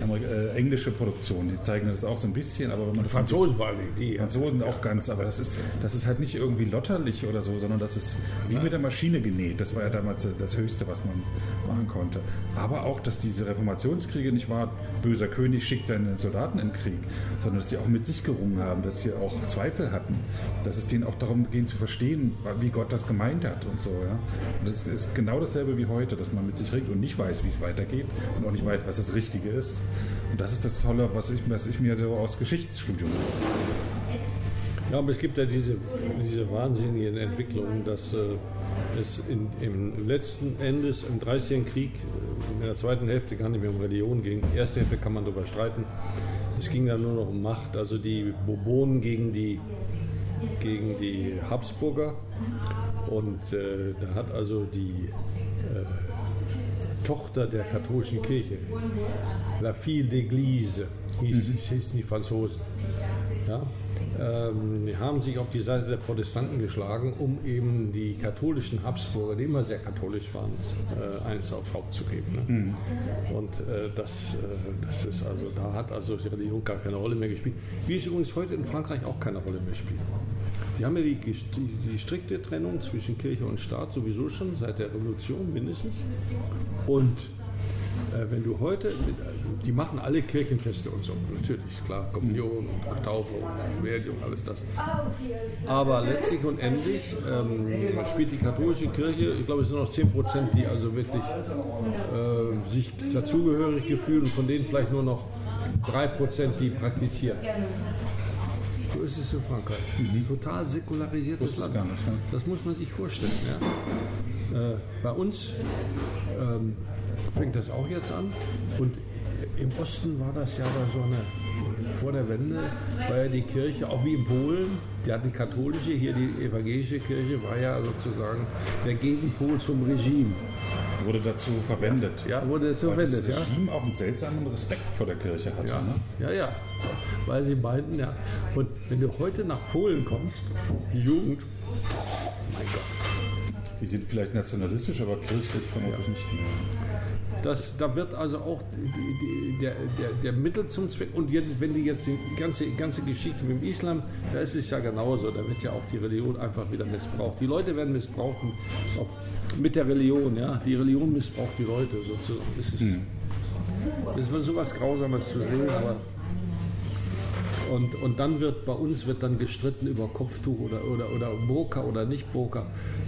äh, englische Produktion, die zeigen das auch so ein bisschen, aber wenn man das Franzosen war die. die Franzosen auch ganz, aber das ist, das ist halt nicht irgendwie lotterlich oder so, sondern das ist wie mit der Maschine genäht. Das war ja damals das Höchste, was man machen konnte. Aber auch, dass diese Reformationskriege nicht war, böser König schickt seine Soldaten in den Krieg, sondern dass sie auch mit sich gerungen haben, dass sie auch Zweifel hatten, dass es denen auch darum ging zu verstehen, wie Gott das gemeint hat und so. Ja. Und das ist genau dasselbe wie heute, dass man mit sich regt und nicht weiß, wie es weitergeht und auch nicht weiß, was das Richtige ist. Und das ist das Tolle, was ich, was ich mir so aus Geschichtsstudium rausziehe. Ja, aber es gibt ja diese, diese wahnsinnigen Entwicklungen, dass äh, es in, im letzten Endes im 30. Krieg, äh, in der zweiten Hälfte gar nicht mehr um Religion ging. Die erste Hälfte kann man darüber streiten. Es ging dann nur noch um Macht, also die Bourbonen gegen die, gegen die Habsburger. Und äh, da hat also die äh, Tochter der katholischen Kirche, La Fille d'Église, hieß, mhm. hießen die Franzosen. Ja? ähm, haben sich auf die Seite der Protestanten geschlagen, um eben die katholischen Habsburger, die immer sehr katholisch waren, äh, eines aufs Haupt zu geben. Ne? Mhm. Und äh, das, äh, das ist also, da hat also die Religion gar keine Rolle mehr gespielt. Wie es übrigens heute in Frankreich auch keine Rolle mehr spielt. Die haben ja die, die, die, strikte Trennung zwischen Kirche und Staat sowieso schon seit der Revolution mindestens. Und äh, wenn du heute, die machen alle Kirchenfeste und so, natürlich, klar, Kommunion und Taufe und Beerdigung, alles das. Aber letztlich und endlich ähm, spielt die katholische Kirche, ich glaube, es sind noch 10 Prozent, die also wirklich äh, sich dazugehörig gefühlen und von denen vielleicht nur noch 3 Prozent, die praktizieren. So ist es in Frankreich. Mhm. Total säkularisiertes Land. Nicht, ja. Das muss man sich vorstellen. Ja. Äh, bei uns ähm, fängt das auch jetzt an. Und im Osten war das ja da so eine, vor der Wende war ja die Kirche, auch wie in Polen, ja, die katholische, hier die evangelische Kirche war ja sozusagen der Gegenpol zum Regime. Wurde dazu verwendet. Ja, wurde es verwendet. Weil das Regime ja. auch einen seltsamen Respekt vor der Kirche hatte. Ja, ne? ja, ja. Weil sie meinten, ja. Und wenn du heute nach Polen kommst, die Jugend, mein Gott. Die sind vielleicht nationalistisch, aber kirchlich vermutlich ja. nicht mehr. Das, da wird also auch die, die, der, der, der, Mittel zum Zweck, und jetzt, wenn die jetzt die ganze, ganze Geschichte mit dem Islam, da ist es ja genauso, da wird ja auch die Religion einfach wieder missbraucht. Die Leute werden missbraucht mit der Religion, ja. Die Religion missbraucht die Leute sozusagen. Das ist, hm. das ist sowas Grausames zu sehen, aber und, und dann wird bei uns wird dann gestritten über Kopftuch oder, oder, oder Burka oder nicht Burka.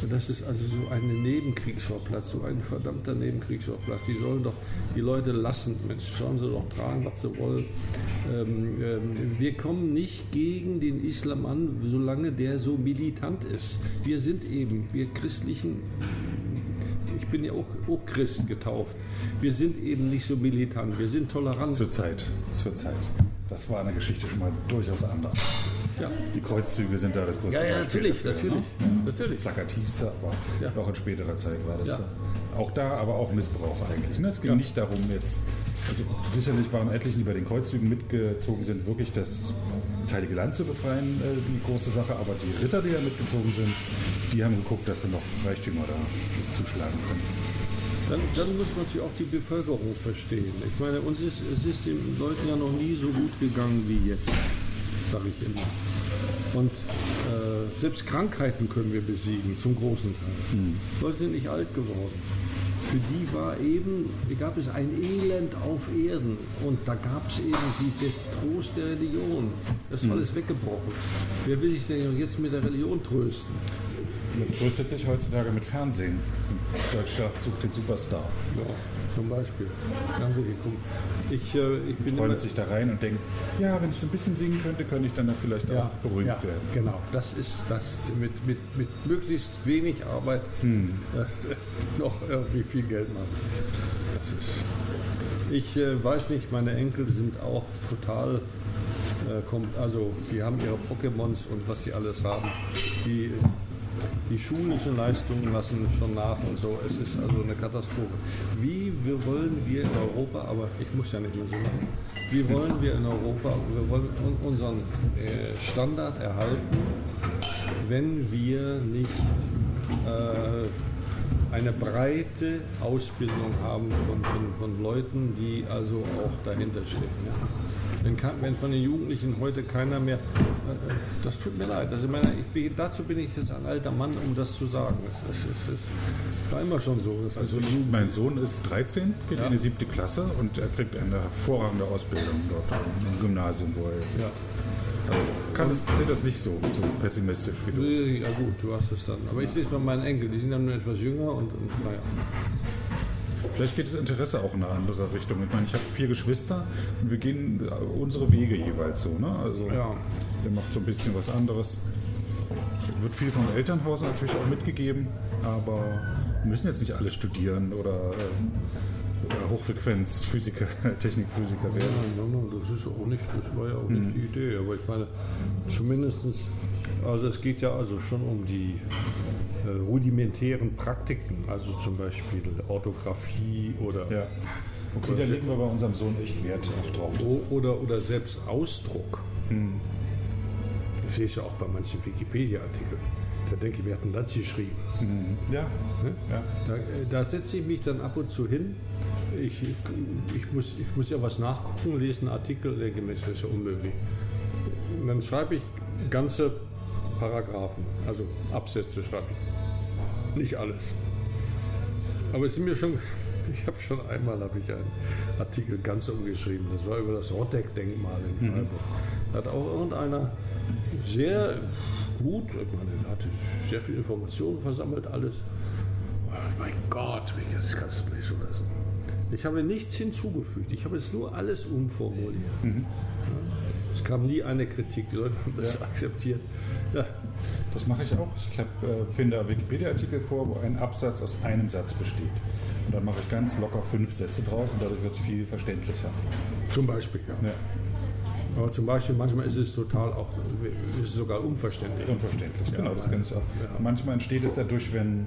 Das ist also so ein Nebenkriegsschauplatz, so ein verdammter Nebenkriegsschauplatz. Die sollen doch die Leute lassen. Mensch, sollen sie doch tragen, was sie wollen. Ähm, ähm, wir kommen nicht gegen den Islam an, solange der so militant ist. Wir sind eben, wir christlichen, ich bin ja auch, auch Christ getauft. Wir sind eben nicht so militant, wir sind tolerant. Zurzeit, zurzeit. Das war eine Geschichte schon mal durchaus anders. Ja. Die Kreuzzüge sind da das größte Ja, ja, natürlich, dafür, natürlich. Ne? Ja, natürlich. Das plakativste, aber ja. auch in späterer Zeit war das. Ja. Auch da, aber auch Missbrauch eigentlich. Ne? Es ging nicht darum, jetzt. Also sicherlich waren etliche, die bei den Kreuzzügen mitgezogen sind, wirklich das, das Heilige Land zu befreien, äh, die große Sache. Aber die Ritter, die ja mitgezogen sind, die haben geguckt, dass sie noch Reichtümer da zuschlagen können. Dann, dann, muss man sich auch die Bevölkerung verstehen. Ich meine, uns ist, es ist den Leuten ja noch nie so gut gegangen wie jetzt, sage ich immer. Und äh, selbst Krankheiten können wir besiegen, zum großen Teil. Hm. Leute sind nicht alt geworden. Für die war eben, gab es ein Elend auf Erden und da gab es eben die, der Trost der Religion. Das ist hm. alles weggebrochen. Wer will sich denn jetzt mit der Religion trösten? Man tröstet sich heutzutage mit Fernsehen. Deutschland sucht den Superstar. Ja, zum Beispiel. Geguckt. Ich, äh, ich bin freundet sich da rein und denkt, ja, wenn ich so ein bisschen singen könnte, könnte ich dann vielleicht ja, auch berühmt ja, werden. Genau, das ist das mit, mit, mit möglichst wenig Arbeit hm. äh, noch irgendwie viel Geld machen. Das ist. Ich äh, weiß nicht, meine Enkel sind auch total äh, also sie haben ihre Pokémons und was sie alles haben. Die die schulischen Leistungen lassen schon nach und so. Es ist also eine Katastrophe. Wie wollen wir in Europa, aber ich muss ja nicht mehr so machen, wie wollen wir in Europa, wir wollen unseren äh, Standard erhalten, wenn wir nicht äh, eine breite Ausbildung haben von, von, von Leuten, die also auch dahinter stehen. Ja. Wenn, kann, wenn, von den Jugendlichen heute keiner mehr, äh, das tut mir leid, also meine, ich bin, dazu bin ich jetzt ein alter Mann, um das zu sagen. Das, das, das war immer schon so. also mein Sohn ist 13, geht ja. in die siebte Klasse und er kriegt eine hervorragende Ausbildung dort im Gymnasium, wo er jetzt ja. Also kann das, sehe das nicht so, so pessimistisch wie du. Ja gut, du hast es dann. Aber ich sehe es bei meinen Enkeln, die sind dann nur etwas jünger und, und naja. Vielleicht geht das Interesse auch in eine andere Richtung. Ich meine, ich habe vier Geschwister und wir gehen unsere Wege jeweils so. Ne? Also ja. der macht so ein bisschen was anderes. Wird viel vom Elternhaus natürlich auch mitgegeben, aber wir müssen jetzt nicht alle studieren oder äh, Hochfrequenz-Physiker, Technikphysiker werden. Nein, nein, nein, das ist auch nicht, das war ja auch nicht mhm. die Idee. Aber ich meine, zumindest, also es geht ja also schon um die äh, rudimentären Praktiken, also zum Beispiel Orthographie oder. Ja. Okay, da legen wir bei unserem Sohn echt Wert auch drauf. Oder, oder selbst Ausdruck. Hm. Das sehe ich ja auch bei manchen Wikipedia-Artikeln. Da denke ich, wir hatten das geschrieben. Mhm. Ja. Ne? ja. Da, da setze ich mich dann ab und zu hin. Ich, ich, muss, ich muss ja was nachgucken, lese einen Artikel, denke mir, das ist ja unmöglich. Und dann schreibe ich ganze Paragraphen, also Absätze schreibe ich. Nicht alles. Aber es sind mir schon, ich habe schon einmal habe ich einen Artikel ganz umgeschrieben. Das war über das Rotteck-Denkmal in mhm. Freiburg. Mhm. Da hat auch irgendeiner sehr gut, ich meine, hatte sehr viel Informationen versammelt, alles. Oh mein Gott, das kannst du nicht so lassen. Ich habe nichts hinzugefügt, ich habe es nur alles umformuliert. Mhm. Es kam nie eine Kritik, die Leute haben das ja. akzeptiert. Ja, das mache ich auch. Ich äh, finde Wikipedia-Artikel vor, wo ein Absatz aus einem Satz besteht. Und dann mache ich ganz locker fünf Sätze draus und dadurch wird es viel verständlicher. Zum Beispiel, ja. ja. Aber zum Beispiel, manchmal ist es total auch, ist es sogar unverständlich. Unverständlich, genau, ja, das kann ich auch. Ja. Manchmal entsteht es dadurch, wenn,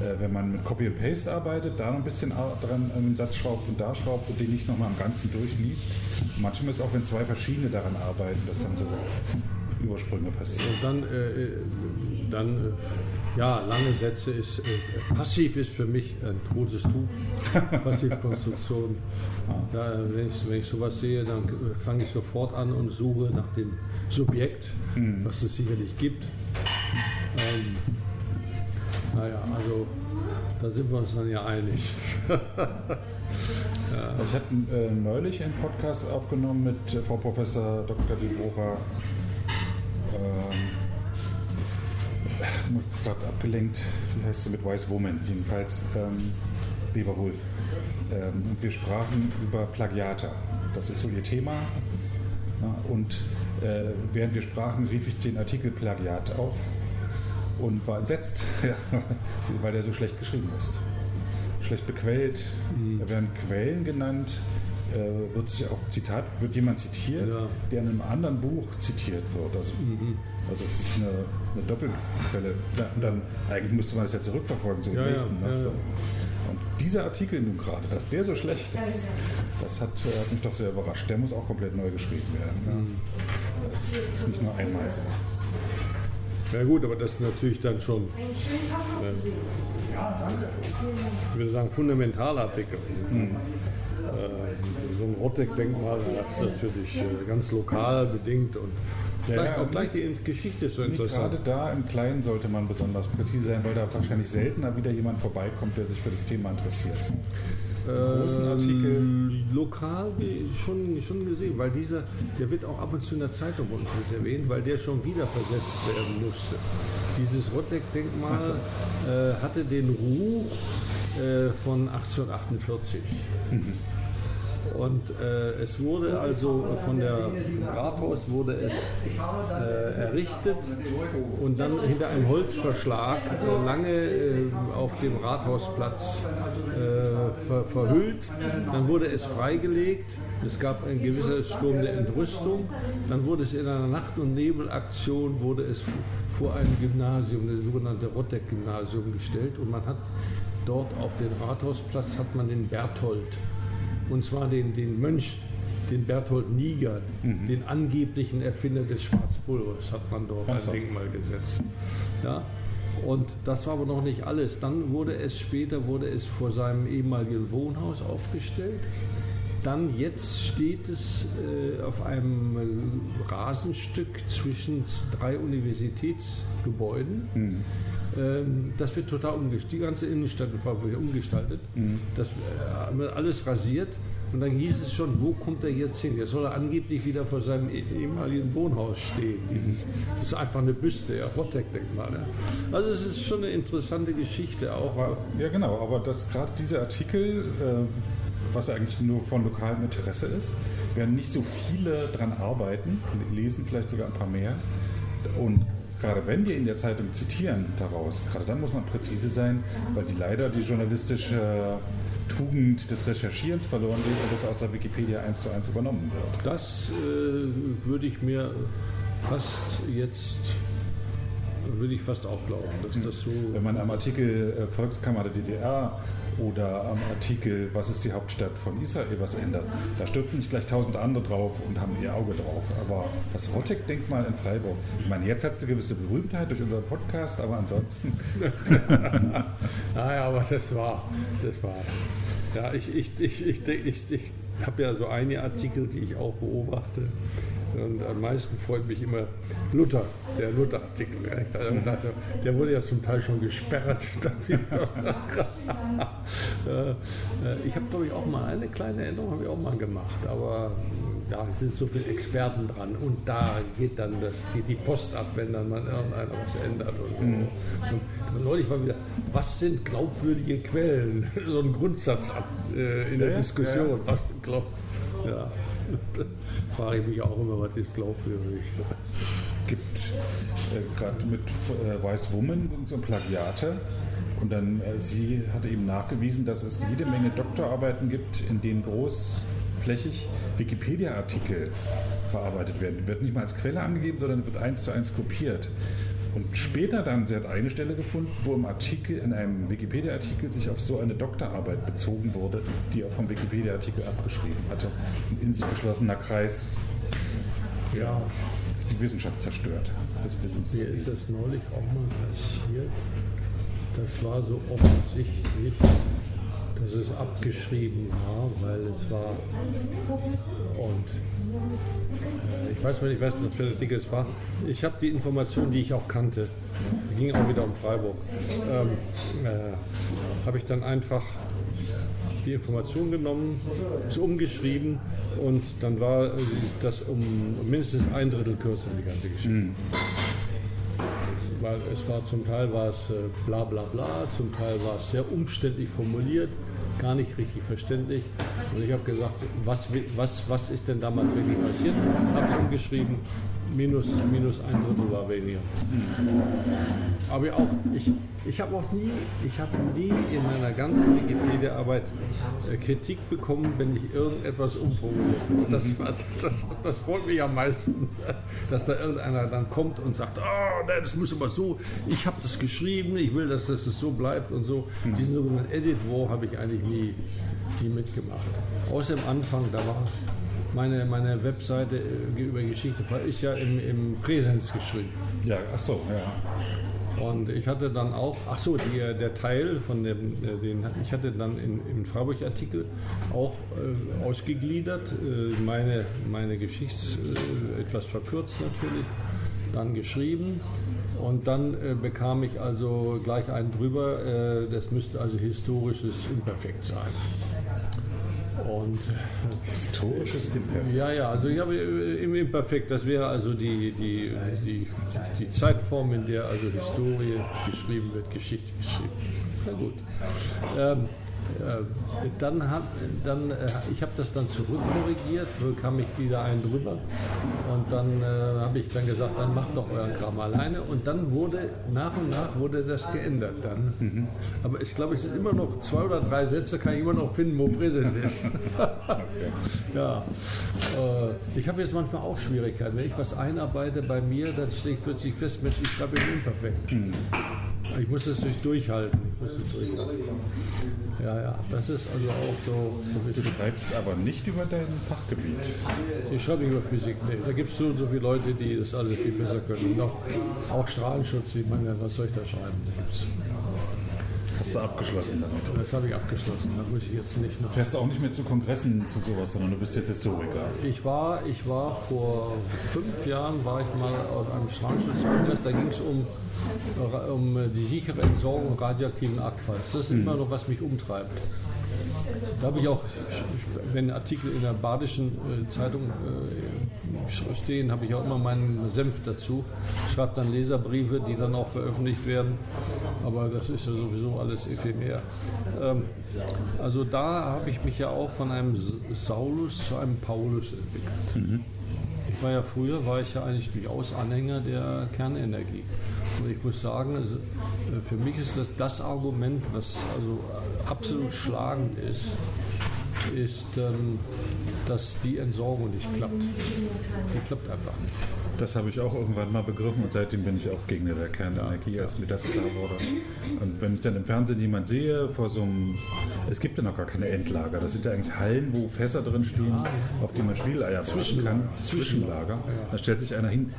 äh, wenn man mit Copy and Paste arbeitet, da noch ein bisschen dran einen Satz schraubt und da schraubt und den nicht nochmal am Ganzen durchliest. manchmal ist es auch, wenn zwei verschiedene daran arbeiten, dass dann so Übersprünge passieren. Und dann, äh, äh dann äh, ja, lange Sätze ist, äh, passiv ist für mich ein totes Tuch. Passivkonstruktion. Ja, wenn, ich, wenn ich sowas sehe, dann fange ich sofort an und suche nach dem Subjekt, mhm. was es sicherlich gibt. Ähm, naja, also da sind wir uns dann ja einig. ja. Ich hatte äh, neulich einen Podcast aufgenommen mit äh, Frau Professor Dr. Debora ähm, gerade abgelenkt, wie heißt sie mit Wise Woman, jedenfalls ähm, Weber Wolf. Ähm, und wir sprachen über Plagiate. Das ist so ihr Thema. Ja, und äh, während wir sprachen, rief ich den Artikel Plagiat auf und war entsetzt, weil der so schlecht geschrieben ist. Schlecht bequellt, mhm. da werden Quellen genannt, äh, wird sich auch Zitat, wird jemand zitiert, ja. der in einem anderen Buch zitiert wird. Also, mhm. also es ist eine, eine Doppelquelle. Und dann eigentlich müsste man das ja zurückverfolgen zum ja, nächsten. Ja, ne? Und dieser Artikel nun gerade, dass der so schlecht ist, das hat, äh, hat mich doch sehr überrascht. Der muss auch komplett neu geschrieben werden. Ne? Mhm. Das ist nicht nur einmal so. Ja gut, aber das ist natürlich dann schon, äh, ich würde sagen, Fundamentalartikel. Mhm. So ein Rotteck-Denkmal ist natürlich äh, ganz lokal bedingt und ja, gleich, auch gleich die Geschichte ist so interessant. Gerade da im Kleinen sollte man besonders präzise sein, weil da wahrscheinlich seltener wieder jemand vorbeikommt, der sich für das Thema interessiert. großen Artikel. Ähm, lokal schon, schon gesehen, weil dieser, der wird auch ab und zu in der Zeitung bei uns erwähnt, weil der schon wieder versetzt werden musste. Dieses Rotteck-Denkmal so. äh, hatte den Ruch äh, von 1848. Mhm. Und äh, es wurde also von der Rathaus wurde es äh, errichtet und dann hinter einem Holzverschlag äh, lange äh, auf dem Rathausplatz äh, ver verhüllt. Dann wurde es freigelegt. Es gab ein gewisser Sturm der Entrüstung. Dann wurde es in einer Nacht- und Nebelaktion wurde es vor einem Gymnasium, das sogenannte Rotteck-Gymnasium, gestellt und man hat dort auf dem Rathausplatz hat man den Berthold und zwar den, den Mönch den Berthold Niger, den angeblichen Erfinder des Schwarzpulvers, hat man dort so. ein Denkmal gesetzt. Ja? Und das war aber noch nicht alles. Dann wurde es später wurde es vor seinem ehemaligen Wohnhaus aufgestellt. Dann jetzt steht es äh, auf einem Rasenstück zwischen drei Universitätsgebäuden. Ähm, das wird total umgestaltet. Die ganze Innenstadt war wieder umgestaltet. Das äh, wird alles rasiert. Und dann hieß es schon, wo kommt er jetzt hin? Jetzt soll er angeblich wieder vor seinem eh- ehemaligen Wohnhaus stehen. Dieses, das ist einfach eine Büste, ja, Rottek-Denkmal. Ja. Also es ist schon eine interessante Geschichte auch. Aber, ja, genau, aber dass gerade dieser Artikel, äh, was eigentlich nur von lokalem Interesse ist, werden nicht so viele dran arbeiten, lesen vielleicht sogar ein paar mehr. Und gerade wenn wir in der Zeitung zitieren daraus, gerade dann muss man präzise sein, weil die leider die journalistische Tugend des Recherchierens verloren geht und das aus der Wikipedia eins zu eins übernommen wird. Das äh, würde ich mir fast jetzt, würde ich fast auch glauben, dass das so. Wenn man am Artikel äh, Volkskammer der DDR oder am Artikel Was ist die Hauptstadt von Israel was ändert, da stürzen sich gleich tausend andere drauf und haben ihr Auge drauf. Aber das Rottek-Denkmal in Freiburg, ich meine, jetzt hat es eine gewisse Berühmtheit durch unseren Podcast, aber ansonsten, Naja, aber das war, das war. Ja, ich, ich, ich, ich, denk- ich, ich habe ja so einige Artikel, die ich auch beobachte. Und am meisten freut mich immer Luther, der Luther-Artikel. also, Der wurde ja zum Teil schon gesperrt. ich. Äh, ich habe, glaube ich, auch mal eine kleine Änderung habe ich auch mal gemacht, aber da sind so viele Experten dran und da geht dann das, die, die Post ab, wenn dann mal irgendeiner was ändert und so. Und neulich war wieder, was sind glaubwürdige Quellen? So ein Grundsatz ab, äh, in der Ja, Diskussion. Was glaub, ja. Frage ich mich auch immer, was ist glaubwürdig? gibt äh, gerade mit äh, Wise Woman so Plagiate. Und dann, äh, sie hatte eben nachgewiesen, dass es jede Menge Doktorarbeiten gibt, in denen großflächig Wikipedia-Artikel verarbeitet werden. Wird nicht mal als Quelle angegeben, sondern wird eins zu eins kopiert. Und später dann, sie hat eine Stelle gefunden, wo im Artikel, in einem Wikipedia-Artikel sich auf so eine Doktorarbeit bezogen wurde, die er vom Wikipedia-Artikel abgeschrieben hatte. Ein in sich geschlossener Kreis, Ja, die Wissenschaft zerstört. Des Wissens. mir ist das neulich auch mal passiert. Das war so offensichtlich, dass es abgeschrieben war, weil es war und äh, ich weiß nicht, ich weiß nicht, welcher Artikel es war. Ich habe die Information, die ich auch kannte, ging auch wieder um Freiburg, ähm, äh, habe ich dann einfach die Information genommen, es umgeschrieben und dann war äh, das um mindestens ein Drittel kürzer, die ganze Geschichte. Weil es war zum Teil war es äh, bla bla bla, zum Teil war es sehr umständlich formuliert, gar nicht richtig verständlich. Und ich habe gesagt, was, was, was ist denn damals wirklich passiert? Habe es umgeschrieben, minus, minus ein Drittel war weniger. Aber auch, ich, ich habe auch nie, ich habe nie in meiner ganzen Wikipedia-Arbeit äh, Kritik bekommen, wenn ich irgendetwas umformuliert habe. Das, das, das, das freut mich am meisten, dass da irgendeiner dann kommt und sagt, oh, nein, das muss aber so, ich habe das geschrieben, ich will, dass das so bleibt und so. Diesen sogenannten Edit War habe ich eigentlich nie, nie mitgemacht. Außer am Anfang, da war meine, meine Webseite äh, über Geschichte ist ja im, im Präsens geschrieben. Ja, ach so, ja. Und ich hatte dann auch, ach so, die, der Teil von dem, äh, den, ich hatte dann in, im Freiburg-Artikel auch äh, ausgegliedert, äh, meine, meine Geschichts, äh, etwas verkürzt natürlich, dann geschrieben. Und dann äh, bekam ich also gleich einen drüber, äh, das müsste also historisches Imperfekt sein. Und äh, Historisches Imperfekt. ja, ja, also ich habe äh, im Imperfekt, das wäre also die, die, die, die Zeitform, in der also Historie geschrieben wird, Geschichte geschrieben. Na gut. Ähm, äh, dann hat, dann, äh, ich habe das dann zurückkorrigiert, bekam ich wieder einen drüber und dann äh, habe ich dann gesagt, dann macht doch euren Kram alleine und dann wurde nach und nach wurde das geändert dann. Aber ich glaube, es sind immer noch zwei oder drei Sätze, kann ich immer noch finden, wo Präsens ist. Ja, äh, ich habe jetzt manchmal auch Schwierigkeiten. Wenn ich was einarbeite bei mir, dann stelle ich plötzlich fest, Mensch, ich schreibe im Imperfekt. Ich muss es durch durchhalten. Ich muss es durchhalten. Ja, ja, das ist also auch so. Du schreibst aber nicht über dein Fachgebiet. Ich schreibe nicht über Physik. Nee. Da gibt es so und so viele Leute, die das alle viel besser können. Und auch, auch Strahlenschutz. Ich meine, was soll ich da schreiben? Da gibt's, Hast du abgeschlossen damit. das habe ich abgeschlossen. Da muss ich jetzt nicht noch. Fährst du auch nicht mehr zu Kongressen zu sowas, sondern du bist jetzt Historiker. Ich war, ich war vor fünf Jahren war ich mal auf einem Strahlenschutzkongress, da ging es um, um die sichere Entsorgung radioaktiven Abfalls. Das ist immer noch, was mich umtreibt. Da habe ich auch, wenn Artikel in der Badischen äh, Zeitung äh, stehen, habe ich auch immer meinen Senf dazu. Schreibe dann Leserbriefe, die dann auch veröffentlicht werden. Aber das ist ja sowieso alles ephemer. Ähm, also da habe ich mich ja auch von einem Saulus zu einem Paulus entwickelt. Ich war ja früher, war ich ja eigentlich durchaus Anhänger der Kernenergie. Und ich muss sagen, also, äh, für mich ist das das Argument, was also äh, absolut schlagend ist, ist, ähm, dass die Entsorgung nicht klappt. Die klappt einfach nicht. Das habe ich auch irgendwann mal begriffen und seitdem bin ich auch Gegner der Kernenergie, als mir das klar wurde. Und wenn ich dann im Fernsehen jemand sehe, vor so einem, es gibt ja noch gar keine Endlager, das sind ja eigentlich Hallen, wo Fässer drin stehen, auf die man Spiegeleier braten kann. Zwischenlager. Da stellt sich einer hin,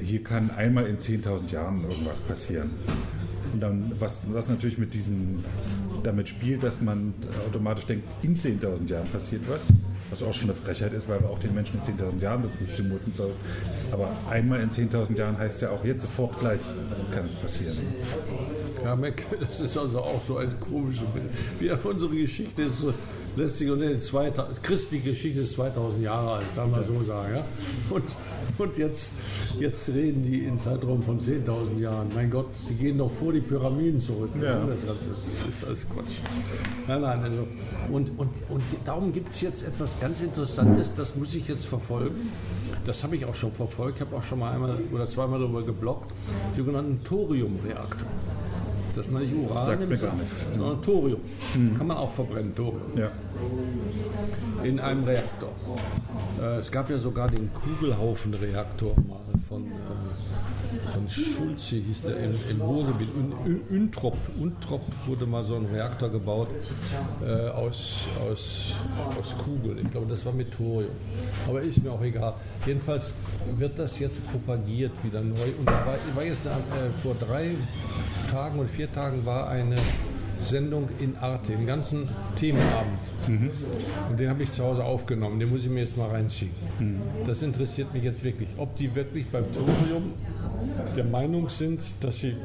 hier kann einmal in 10.000 Jahren irgendwas passieren. Und dann, was, was natürlich mit diesen, damit spielt, dass man automatisch denkt, in 10.000 Jahren passiert was. Was auch schon eine Frechheit ist, weil wir auch den Menschen in 10.000 Jahren das nicht zumuten soll. Aber einmal in 10.000 Jahren heißt ja auch jetzt sofort gleich kann es passieren. Ja, Mac, das ist also auch so ein komisches Bild. Wie unsere Geschichte ist so letztlich und in 2000, christliche Geschichte ist 2000 Jahre alt, sagen wir so sagen. Ja? Und, und jetzt, jetzt reden die in Zeitraum von 10.000 Jahren. Mein Gott, die gehen noch vor die Pyramiden zurück. Ja. Das, ist alles Quatsch. Nein, nein, also. Und, und, und darum gibt es jetzt etwas ganz Interessantes, das muss ich jetzt verfolgen. Das habe ich auch schon verfolgt. Habe auch schon mal einmal oder zweimal darüber geblockt. Sogenannten Thoriumreaktor. Das man nicht Uran Sagt mir gar sondern- nichts. sondern Thorium. Kann man auch verbrennen, Thorium. Ja. In einem Reaktor. Äh, es gab ja sogar den Kugelhaufenreaktor mal von, äh, von Schulze, hieß der, im, im Ruhrgebiet. Un, Un- Untrop, wurde mal so ein Reaktor gebaut äh, aus, aus, aus Kugel. Ich glaube, das war mit Thorium. Aber ist mir auch egal. Jedenfalls wird das jetzt propagiert wieder neu. Und war, war jetzt äh, vor drei Tagen oder vier Tagen war eine Sendung in Arte, den ganzen Themenabend. Und den habe ich zu Hause aufgenommen. Den muss ich mir jetzt mal reinziehen. Das interessiert mich jetzt wirklich. Ob die wirklich beim Thorium der Meinung sind, dass sie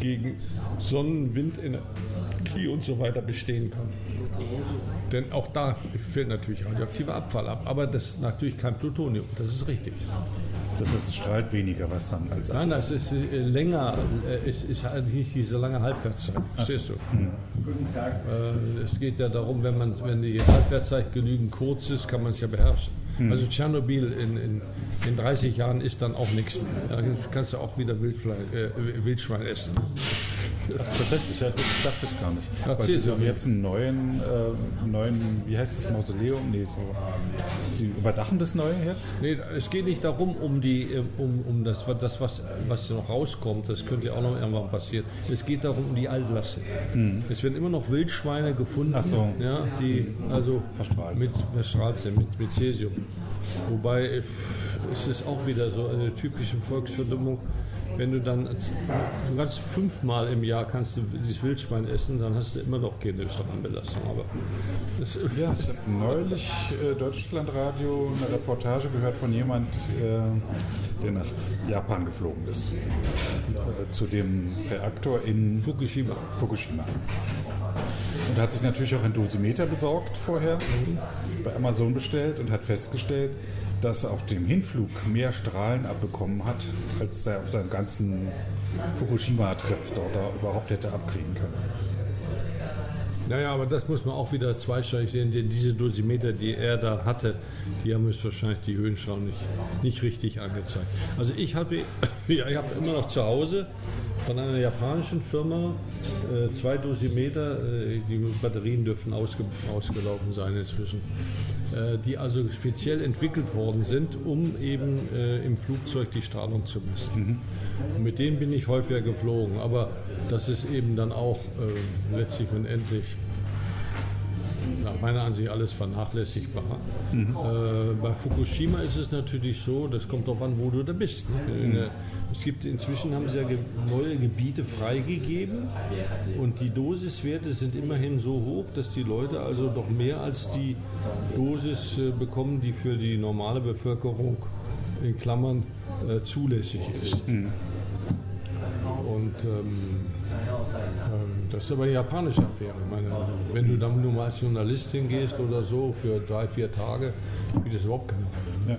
gegen Sonnen, Windenergie und so weiter bestehen können. Denn auch da fällt natürlich radioaktiver Abfall ab. Aber das ist natürlich kein Plutonium. Das ist richtig. Das heißt, es strahlt weniger was dann als Nein, das ist äh, länger, es ist halt nicht diese lange Halbwertszeit. Verstehst du? Äh, es geht ja darum, wenn, man, wenn die Halbwertszeit genügend kurz ist, kann man es ja beherrschen. Also Tschernobyl in, in, in 30 Jahren ist dann auch nichts mehr. Da kannst du auch wieder Wildschwein, äh, Wildschwein essen. Tatsächlich, ja, das dachte ich gar nicht. Weil Erzähl sie doch. haben jetzt einen neuen, äh, neuen, wie heißt das, Mausoleum? Nee, so. Sie überdachen das Neue jetzt? Nee, es geht nicht darum, um, die, äh, um, um das, das was, was noch rauskommt, das könnte ja auch noch irgendwann passieren. Es geht darum, um die Altlasten. Es werden immer noch Wildschweine gefunden, Ach so. ja, die also Verstrahlt. mit verstrahlt sind, mit, mit Cäsium. Wobei äh, es ist auch wieder so eine typische Volksverdummung. Wenn du dann, du kannst fünfmal im Jahr kannst du dieses Wildschwein essen, dann hast du immer noch keine Strahlenbelastung. Aber Ja, ich habe neulich äh, Deutschlandradio eine Reportage gehört von jemand, äh, der nach Japan geflogen ist. Äh, zu dem Reaktor in Fukushima. Fukushima. Und hat sich natürlich auch ein Dosimeter besorgt vorher, bei Amazon bestellt und hat festgestellt, dass er auf dem Hinflug mehr Strahlen abbekommen hat, als er auf seinem ganzen Fukushima-Trip dort überhaupt hätte abkriegen können. Naja, aber das muss man auch wieder zweischneidig sehen, denn diese Dosimeter, die er da hatte, die haben es wahrscheinlich die Höhenschrauben nicht, nicht richtig angezeigt. Also ich habe ja, ich habe immer noch zu Hause von einer japanischen Firma, äh, zwei Dosimeter, äh, die Batterien dürfen ausge, ausgelaufen sein inzwischen, äh, die also speziell entwickelt worden sind, um eben äh, im Flugzeug die Strahlung zu messen. Und mit denen bin ich häufiger geflogen, aber das ist eben dann auch äh, letztlich und endlich nach meiner Ansicht alles vernachlässigbar. Äh, bei Fukushima ist es natürlich so, das kommt darauf an, wo du da bist. Ne? Der- Es gibt inzwischen haben sie ja neue Gebiete freigegeben und die Dosiswerte sind immerhin so hoch, dass die Leute also doch mehr als die Dosis äh, bekommen, die für die normale Bevölkerung in Klammern äh, zulässig ist. Und ähm, ähm, das ist aber eine japanische Affäre. Meine, wenn du dann nur mal als Journalist hingehst oder so für drei, vier Tage, spielt das überhaupt keine Rolle. Ja.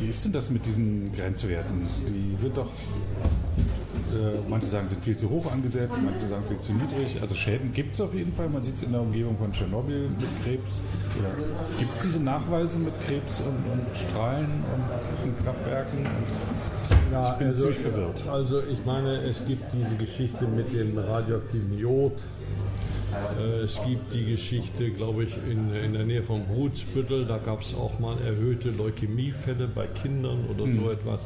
Wie ist denn das mit diesen Grenzwerten? Die sind doch, äh, manche sagen, sind viel zu hoch angesetzt, manche sagen viel zu niedrig. Also Schäden gibt es auf jeden Fall. Man sieht es in der Umgebung von Tschernobyl mit Krebs. Gibt es diese Nachweise mit Krebs und, und Strahlen und, und Kraftwerken? Ja, Ich bin also, ziemlich verwirrt. Also ich meine, es gibt diese Geschichte mit dem radioaktiven Jod. Äh, Es gibt die Geschichte, glaube ich, in, in der Nähe von Brutsbüttel. Da gab es auch mal erhöhte Leukämiefälle bei Kindern oder Hm. so etwas.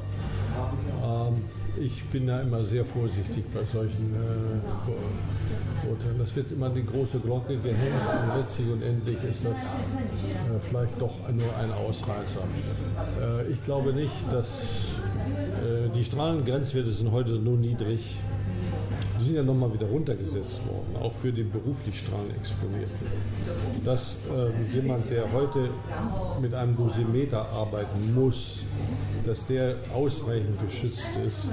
Ähm, ich bin da immer sehr vorsichtig bei solchen äh, Urteilen. Das wird immer die große Glocke gehängt und letztlich und endlich ist das äh, vielleicht doch nur ein Ausreißer. Äh, ich glaube nicht, dass äh, die Strahlengrenzwerte sind heute so niedrig. Die sind ja nochmal wieder runtergesetzt worden, auch für den beruflich Strahlenexponierten. Dass ähm, jemand, der heute mit einem Dosimeter arbeiten muss, dass der ausreichend geschützt ist,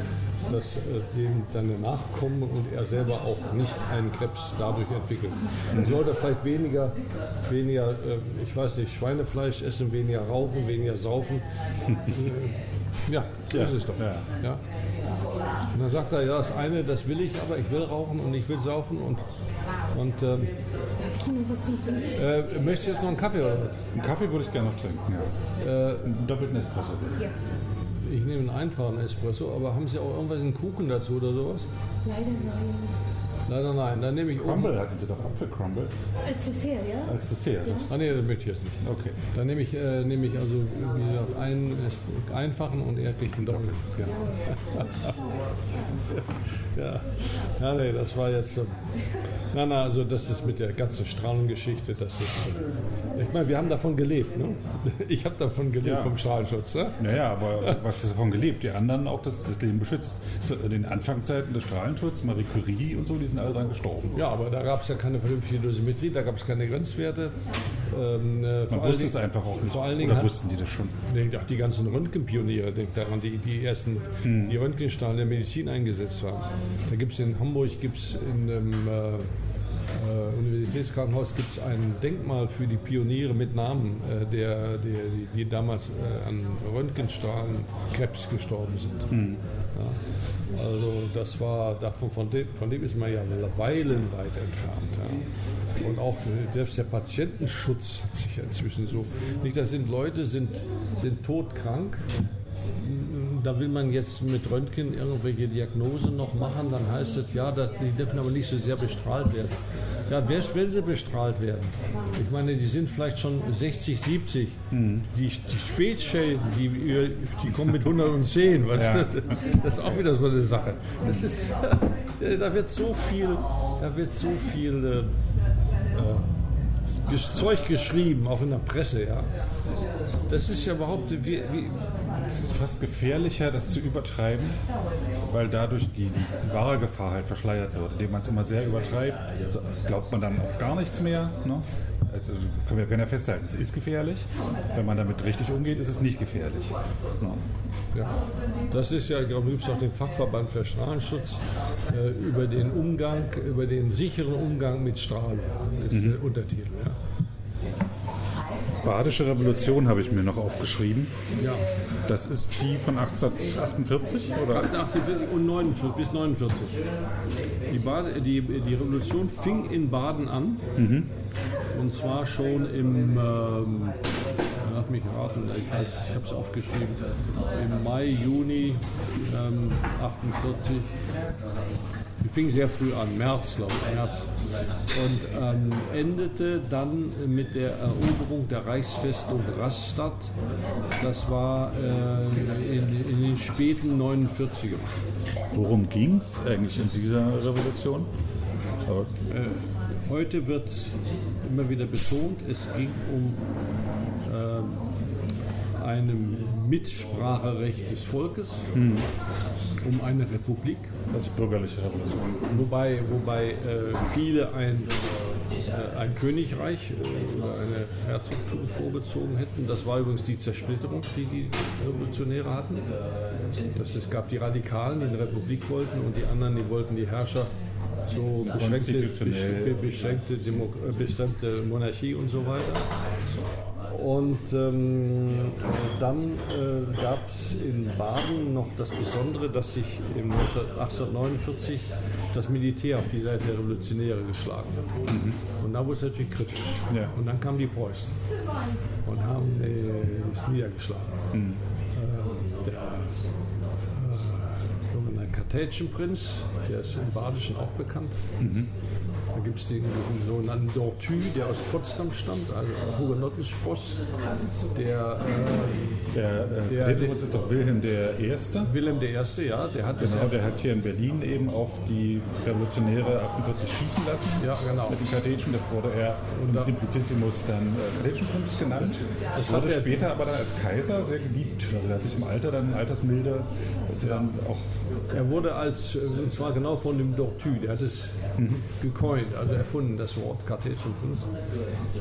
dass äh, dem deine Nachkommen und er selber auch nicht einen Krebs dadurch entwickelt. Dann sollte vielleicht weniger, weniger äh, ich weiß nicht, Schweinefleisch essen, weniger rauchen, weniger saufen. Äh, ja, so Ja, ist es doch. ja. Ja. Und dann sagt er, ja, das eine, das will ich, aber ich will rauchen und ich will saufen und, und ähm, Darf ich was äh, möchtest du jetzt noch einen Kaffee oder was? Einen Kaffee würde ich gerne noch trinken, ja. Äh, Einen doppelten Espresso. ich nehme einen einfachen Espresso, aber haben Sie auch irgendwas einen Kuchen dazu oder sowas? Leider nein. Leider nein, dann nehme ich oben. Crumble hatten Sie doch Apfelcrumble Als Dessert, ja? als Dessert. Das, Ah nee, das möchte ich jetzt nicht. okay. Dann nehme ich, äh, nehme ich also, wie gesagt, einen Es- einfachen und er kriegt einen doppelten. Ja. ja. ja, nee, das war jetzt. so. Na, na, also das ist mit der ganzen Strahlengeschichte, das ist. äh, Ich meine, wir haben davon gelebt, ne? Ich habe davon gelebt, Ja. vom Strahlenschutz, ne? Naja, aber was ist davon gelebt? Die anderen auch das, das Leben beschützt. Zu den Anfangszeiten des Strahlenschutzes, Marie Curie und so, die sind alle dran gestorben. Ja, aber da gab es ja keine vernünftige Dosimetrie, da gab es keine Grenzwerte. Ähm, äh, Man wusste es einfach auch nicht. Vor allen Dingen Oder hat- wussten die das schon? Denkt auch die ganzen Röntgenpioniere, denkt daran, die, die ersten, die Röntgenstrahlen der Medizin eingesetzt haben. Da gibt es in Hamburg, gibt es in dem äh, äh, Universitätskrankenhaus gibt's ein Denkmal für die Pioniere mit Namen, äh, der, der, die, die damals äh, an Röntgenstrahlen Krebs gestorben sind. Ja. Also das war, davon, von, dem, von dem ist man ja weilenweit entfernt. Ja. Und auch selbst der Patientenschutz hat sich inzwischen so. Nicht, das sind Leute, sind, sind todkrank. Da will man jetzt mit Röntgen irgendwelche Diagnosen noch machen, dann heißt es, ja, das, die dürfen aber nicht so sehr bestrahlt werden. Ja, wer will sie bestrahlt werden? Ich meine, die sind vielleicht schon 60, 70. Die, die Spätschäden, die, die kommen mit 110. Weißt Ja. du? Das ist auch wieder so eine Sache. Das ist, da wird so viel, da wird so viel äh, äh, Zeug geschrieben, auch in der Presse. Ja. Das ist ja überhaupt, wie, wie, Es ist fast gefährlicher, das zu übertreiben, weil dadurch die, die wahre Gefahr halt verschleiert wird. Indem man es immer sehr übertreibt, glaubt man dann auch gar nichts mehr. Ne? Also können wir können ja festhalten, es ist gefährlich. Wenn man damit richtig umgeht, ist es nicht gefährlich. Ne? Ja, das ist ja, glaube ich, gibt es auch den Fachverband für Strahlenschutz äh, über den Umgang, über den sicheren Umgang mit Strahlung. Ist der Untertitel. Ja. Badische Revolution habe ich mir noch aufgeschrieben. Ja. Das ist die von 1848 oder? 48 und 49 bis 49. Die, Bade, die, die Revolution fing in Baden an. Und zwar schon im ähm, lass mich raten, ich weiß, ich habe es aufgeschrieben, im Mai, Juni ähm, 48. Die fing sehr früh an, März, glaube ich, März. Und ähm, endete dann mit der Eroberung der Reichsfestung Rastatt. Das war äh, in, in den späten 49ern. Worum ging es eigentlich in dieser Revolution? Aber Heute wird immer wieder betont, es ging um ähm, ein Mitspracherecht des Volkes, um eine Republik, also bürgerliche Revolution. wobei, wobei äh, viele ein, äh, ein Königreich äh, oder eine Herzogtum vorgezogen hätten. Das war übrigens die Zersplitterung, die die Revolutionäre hatten. Das, es gab die Radikalen, die eine Republik wollten, und die anderen, die wollten die Herrscher so beschränkte, beschränkte, Demo äh, beschränkte Monarchie und so weiter. Und ähm, dann äh, gab es in Baden noch das Besondere, dass sich im 1849 das Militär auf die Seite der Revolutionäre geschlagen hat. Und da wurde es natürlich kritisch. Ja. Und dann kamen die Preußen und haben äh, es niedergeschlagen. Äh, der äh, Kartätschenprinz, der ist im Badischen auch bekannt. Da gibt es den, den sogenannten Dortu, der aus Potsdam stammt, also ein Hugenottensspross, der äh, Der, äh, Der- Kadettenprinz ist doch Wilhelm der Erste. Wilhelm I., ja, der hat Genau, der hat hier in Berlin eben auf die Revolutionäre 48 schießen lassen. Ja, genau. Mit den Kadetschen, das wurde er im da- Simplicissimus dann äh, genannt. Das wurde er- später aber dann als Kaiser sehr geliebt. Also der hat sich im Alter dann, Altersmilde, ist er dann auch Er wurde als, äh, und zwar genau von dem Dortu, der hat es gecoint, also erfunden, das Wort Kartätschenprinz.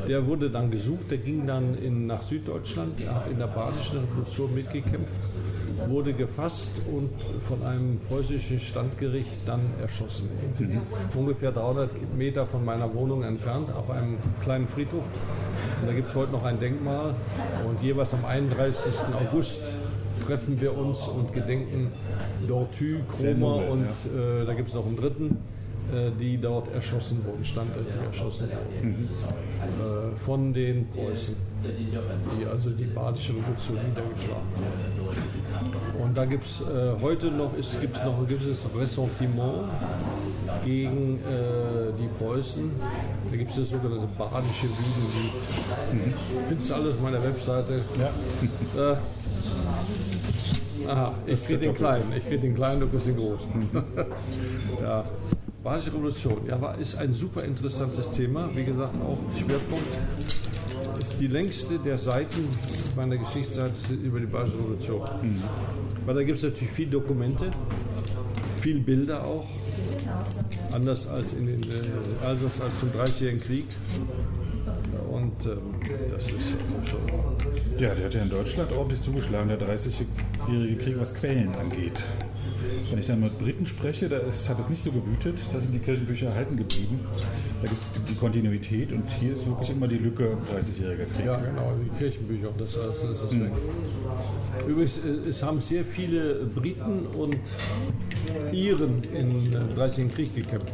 Der wurde dann gesucht, der ging dann in, nach Süddeutschland, er hat in der Badischen Revolution mitgekämpft, wurde gefasst und von einem preußischen Standgericht dann erschossen. Ungefähr 300 Meter von meiner Wohnung entfernt, auf einem kleinen Friedhof. Und da gibt es heute noch ein Denkmal und jeweils am 31. August treffen wir uns und gedenken Dortu, nobel, und äh, da gibt es noch einen dritten, äh, die dort erschossen wurden, standrechtlich erschossen wurden. Äh, von den Preußen, die also die badische Revolution niedergeschlagen haben. Und da gibt es äh, heute noch, ist, gibt's noch ein gewisses Ressentiment gegen äh, die Preußen. Da gibt es das sogenannte badische Wiedenlied. Findest du alles auf meiner Webseite. ja, Äh, aha, ich kriege den kleinen, ich kriege den kleinen, du kriegst den großen. ja. Badische Revolution, ja, war, ist ein super interessantes Thema. Wie gesagt, auch Schwerpunkt ist die längste der Seiten meiner Geschichtsseite über die Badische Revolution. Weil da gibt es natürlich viele Dokumente, viele Bilder auch. Anders als, in den, äh, anders als zum Dreißigjährigen Krieg. Und ähm, das ist also schon ja, der hat ja in Deutschland ordentlich zugeschlagen, der 30-jährige Krieg, was Quellen angeht. Wenn ich dann mit Briten spreche, da ist, hat es nicht so gewütet, da sind die Kirchenbücher erhalten geblieben. Da gibt es die, die Kontinuität und hier ist wirklich immer die Lücke 30-jähriger Krieg. Ja, genau, die Kirchenbücher, das, das, das ist weg. Übrigens, äh, es haben sehr viele Briten und Iren im äh, Dreißigjährigen Krieg gekämpft.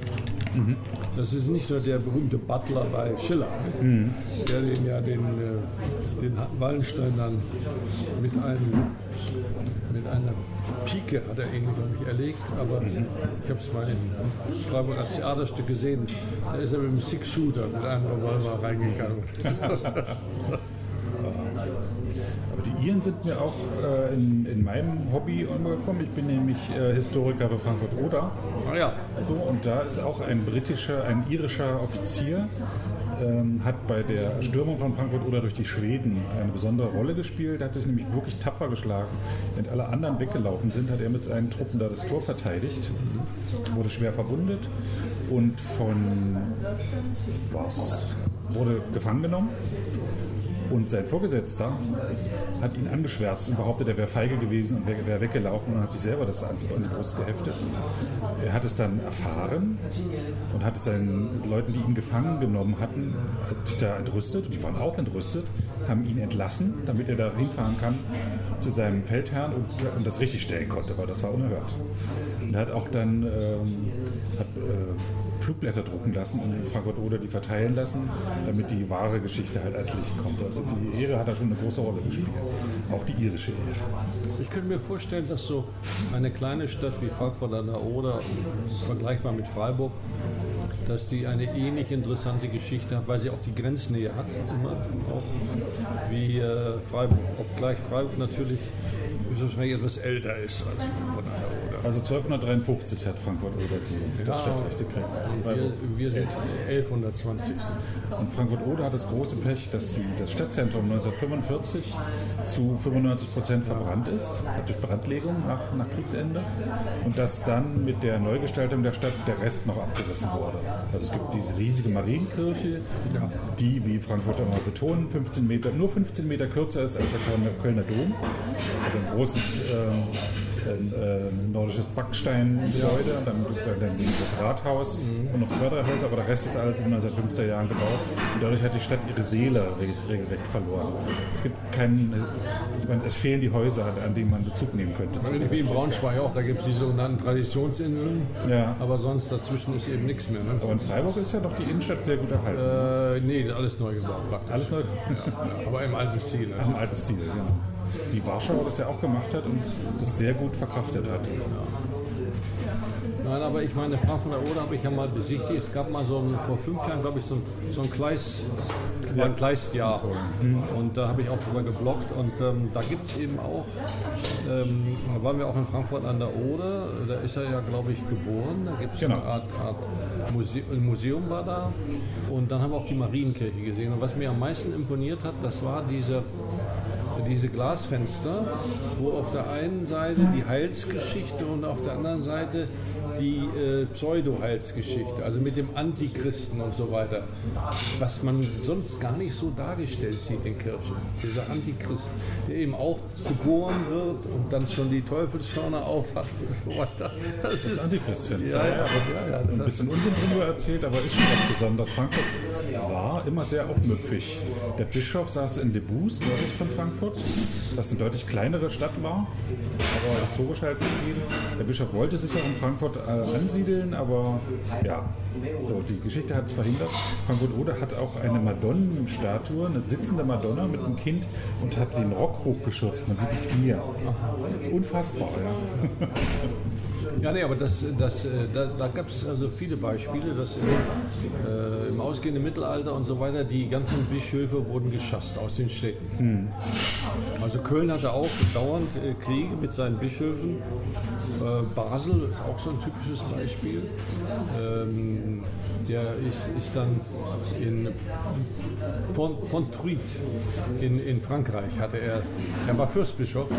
Das ist nicht nur der berühmte Butler bei Schiller, der den ja den, äh, den Wallenstein dann mit, einem, mit einer Pike hat er ihn, glaube ich, erlegt. Aber ich habe es mal in Freiburg als Theaterstück gesehen. Da ist er mit einem Six-Shooter, mit einem Revolver reingegangen. Iren sind mir auch äh, in, in meinem Hobby umgekommen. Ich bin nämlich äh, Historiker für Frankfurt-Oder. Ah ja, So, und da ist auch ein britischer, ein irischer Offizier, ähm, hat bei der Stürmung von Frankfurt-Oder durch die Schweden eine besondere Rolle gespielt, hat sich nämlich wirklich tapfer geschlagen. Während alle anderen weggelaufen sind, hat er mit seinen Truppen da das Tor verteidigt, wurde schwer verwundet und von was wurde gefangen genommen. Und sein Vorgesetzter hat ihn angeschwärzt und behauptet, er wäre feige gewesen und wäre weggelaufen und hat sich selber das an die Brust geheftet. Er hat es dann erfahren und hat es seinen Leuten, die ihn gefangen genommen hatten, hat da entrüstet. Und die waren auch entrüstet, haben ihn entlassen, damit er da hinfahren kann zu seinem Feldherrn und, und das richtig stellen konnte, weil das war unerhört. Und er hat auch dann ähm, hat, äh, Flugblätter drucken lassen und in Frankfurt oder die verteilen lassen, damit die wahre Geschichte halt als Licht kommt. Also die Ehre hat da schon eine große Rolle gespielt. Auch die irische Ehre. Ich könnte mir vorstellen, dass so eine kleine Stadt wie Frankfurt an der Oder, vergleichbar mit Freiburg, dass die eine ähnlich interessante Geschichte hat, weil sie auch die Grenznähe hat, immer auch wie äh, Freiburg. Obgleich Freiburg natürlich wahrscheinlich etwas älter ist als Frankfurt an der Oder. Also 1253 hat Frankfurt oder die das Ja, Stadtrecht gekriegt. Wir, wir sind 1120. Und Frankfurt-Oder hat das große Pech, dass die, das Stadtzentrum 1945 zu 95 Prozent verbrannt ist, durch Brandlegung nach, nach Kriegsende. Und dass dann mit der Neugestaltung der Stadt der Rest noch abgerissen wurde. Also es gibt diese riesige Marienkirche, die, wie Frankfurt immer betonen, 15 Meter, nur 15 Meter kürzer ist als der Kölner, Kölner Dom. Also ein großes äh, ein, äh, nordisches Backsteingebäude und dann, dann, das Rathaus und noch zwei, drei Häuser, aber der Rest ist alles in den 1950er Jahren gebaut. Und dadurch hat die Stadt ihre Seele reg- regelrecht verloren. Es gibt keinen, ich meine, es fehlen die Häuser, an denen man Bezug nehmen könnte. Wie in Braunschweig auch, da gibt es die sogenannten Traditionsinseln, Ja. aber sonst dazwischen ist eben nichts mehr. Ne? Aber in Freiburg ist ja doch die Innenstadt sehr gut erhalten. Äh, nee, alles neu gebaut. praktisch. Alles neu Aber im alten Stil. Also. im alten Stil, genau. Wie Warschau das ja auch gemacht hat und das sehr gut verkraftet hat. Nein, aber ich meine, Frankfurt an der Oder habe ich ja mal besichtigt. Es gab mal so ein, vor fünf Jahren, glaube ich, so ein, so ein Kleis, war ein Kleistjahr. Und da habe ich auch drüber geblockt. Und ähm, da gibt es eben auch, ähm, da waren wir auch in Frankfurt an der Oder. Da ist er ja, glaube ich, geboren. Da gibt es Genau. eine Art, Art Muse Museum war da. Und dann haben wir auch die Marienkirche gesehen. Und was mir am meisten imponiert hat, das war diese diese Glasfenster, wo auf der einen Seite die Heilsgeschichte und auf der anderen Seite die äh, Pseudo-Heilsgeschichte, also mit dem Antichristen und so weiter, was man sonst gar nicht so dargestellt sieht in Kirchen. Dieser Antichrist, der eben auch geboren wird und dann schon die Teufelshörner aufhat und so weiter. Das Das ist Antichristfenster. Ja, ja, ja, ja, ein bisschen Unsinn drüber erzählt, aber ist schon was Besonderes. Frankfurt war immer sehr aufmüpfig. Der Bischof saß in Lebus, nördlich von Frankfurt, das eine deutlich kleinere Stadt war, aber historisch halt gegeben. Der Bischof wollte sich ja in Frankfurt äh, ansiedeln, aber ja, so, die Geschichte hat es verhindert. Frankfurt-Oder hat auch eine Madonnenstatue, eine sitzende Madonna mit einem Kind und hat den Rock hochgeschürzt. Man sieht die Knie. Das ist unfassbar, ja. Ja, nee, aber das, das, äh, da, da gab es also viele Beispiele, dass im, äh, im ausgehenden Mittelalter und so weiter die ganzen Bischöfe wurden geschasst aus den Städten. Also Köln hatte auch dauernd äh, Kriege mit seinen Bischöfen. Äh, Basel ist auch so ein typisches Beispiel. Ähm, der ist, ist dann in Pont- Pontrüit in, in Frankreich hatte er, er war Fürstbischof,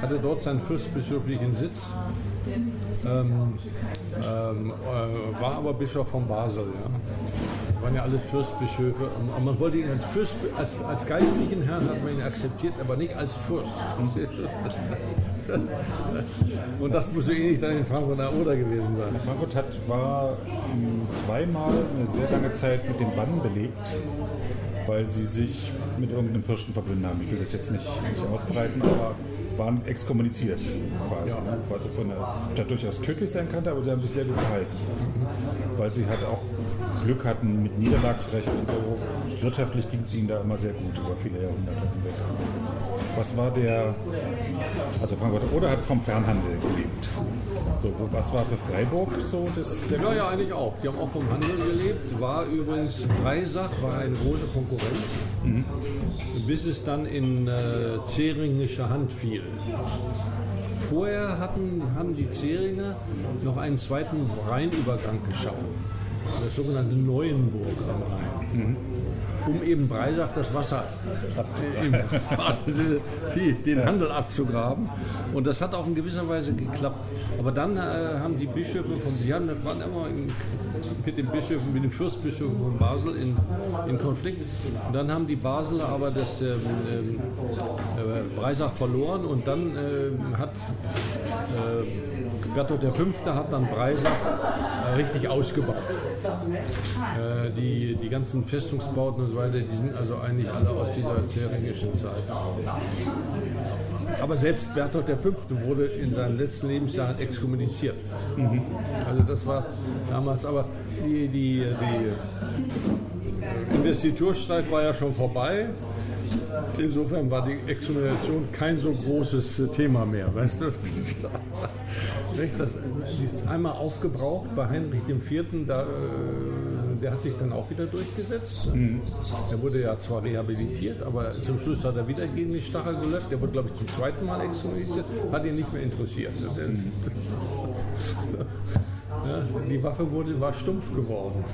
hatte dort seinen fürstbischöflichen Sitz ähm, ähm, äh, war aber Bischof von Basel. Ja. Waren ja alles Fürstbischöfe. Und, man wollte ihn als Fürst, als, als geistlichen Herrn hat man ihn akzeptiert, aber nicht als Fürst. Und das muss so ähnlich dann in Frankfurt an der Oder gewesen sein. Frankfurt hat, war zweimal eine sehr lange Zeit mit dem Bann belegt, weil sie sich mit irgendeinem Fürsten verbündet haben. Ich will das jetzt nicht, nicht ausbreiten, aber waren exkommuniziert quasi. Ne? Was von der Stadt durchaus tödlich sein könnte, aber sie haben sich sehr gut gehalten. Weil sie halt auch Glück hatten mit Niederlagsrecht und so. Wirtschaftlich ging es ihnen da immer sehr gut über viele Jahrhunderte hinweg. Was war der, also Frankfurt oder hat vom Fernhandel gelebt. So, was war für Freiburg so das, der Ja, ja, eigentlich auch. Die haben auch vom Handel gelebt. War übrigens Breisach, war eine große Konkurrenz, bis es dann in äh, Zeringische Hand fiel. Vorher hatten, haben die Zeringer noch einen zweiten Rheinübergang geschaffen, das sogenannte Neuenburg am Rhein. Um eben Breisach das Wasser im wahrsten Sinne, sie, den Handel abzugraben. Und das hat auch in gewisser Weise geklappt. Aber dann äh, haben die Bischöfe von, die haben, waren immer in, mit den Bischöfen, mit den Fürstbischöfen von Basel in, in Konflikt. Und dann haben die Basler aber das ähm, ähm, äh, Breisach verloren und dann ähm, hat äh, Berthold V. hat dann Breisach äh, richtig ausgebaut. Äh, die, die ganzen Festungsbauten und so weiter, die sind also eigentlich alle aus dieser zähringischen Zeit. Aber selbst Berthold V. wurde in seinen letzten Lebensjahren exkommuniziert. Also das war damals, aber die, die, die Investiturstreik war ja schon vorbei. Insofern war die Exoneration kein so großes äh, Thema mehr. Weißt du? Das, die ist einmal aufgebraucht bei Heinrich IV. Da, äh, der hat sich dann auch wieder durchgesetzt. Er wurde ja zwar rehabilitiert, aber zum Schluss hat er wieder gegen die Stachel gelöst. Der wurde, glaube ich, zum zweiten Mal exoneriert. Hat ihn nicht mehr interessiert. Ja, die Waffe wurde, war stumpf geworden.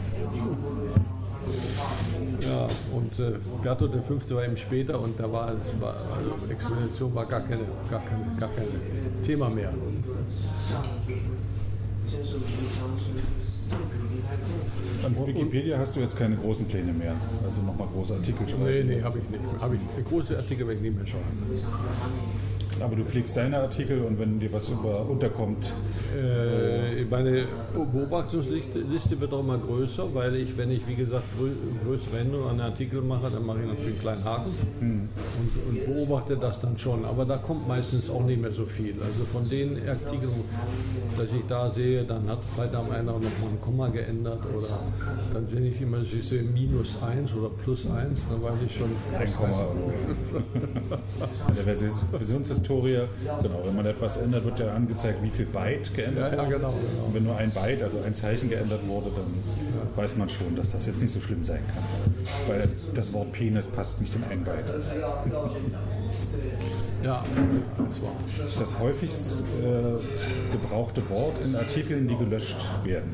Ja, und äh, Gatto der Fünfte war eben später und da war, es war also Expedition war gar keine, gar keine, gar kein Thema mehr. An Wikipedia hast du jetzt keine großen Pläne mehr. Also nochmal große Artikel schreiben. Nee, nee, habe ich nicht. Hab ich, große Artikel werde ich nicht mehr schreiben. Aber du pflegst deine Artikel und wenn dir was über unterkommt, Äh, meine Beobachtungsliste wird auch immer größer, weil ich, wenn ich, wie gesagt, grö größere Änderungen an Artikel mache, dann mache ich natürlich einen kleinen Haken und, und beobachte das dann schon. Aber da kommt meistens auch nicht mehr so viel. Also von den Artikeln, dass ich da sehe, dann hat vielleicht am einen noch mal ein Komma geändert oder dann, wenn ich immer ich sehe minus 1 oder plus 1, dann weiß ich schon, ein Komma. Der Versions- Versionshistorie, genau, wenn man etwas ändert, wird ja angezeigt, wie viel Byte geändert Ja, ja, wurde. genau, genau. Und wenn nur ein Byte, also ein Zeichen geändert wurde, dann weiß man schon, dass das jetzt nicht so schlimm sein kann. Weil das Wort Penis passt nicht in ein Byte. ja, das war. Das ist das häufigst äh, gebrauchte Wort in Artikeln, die gelöscht werden.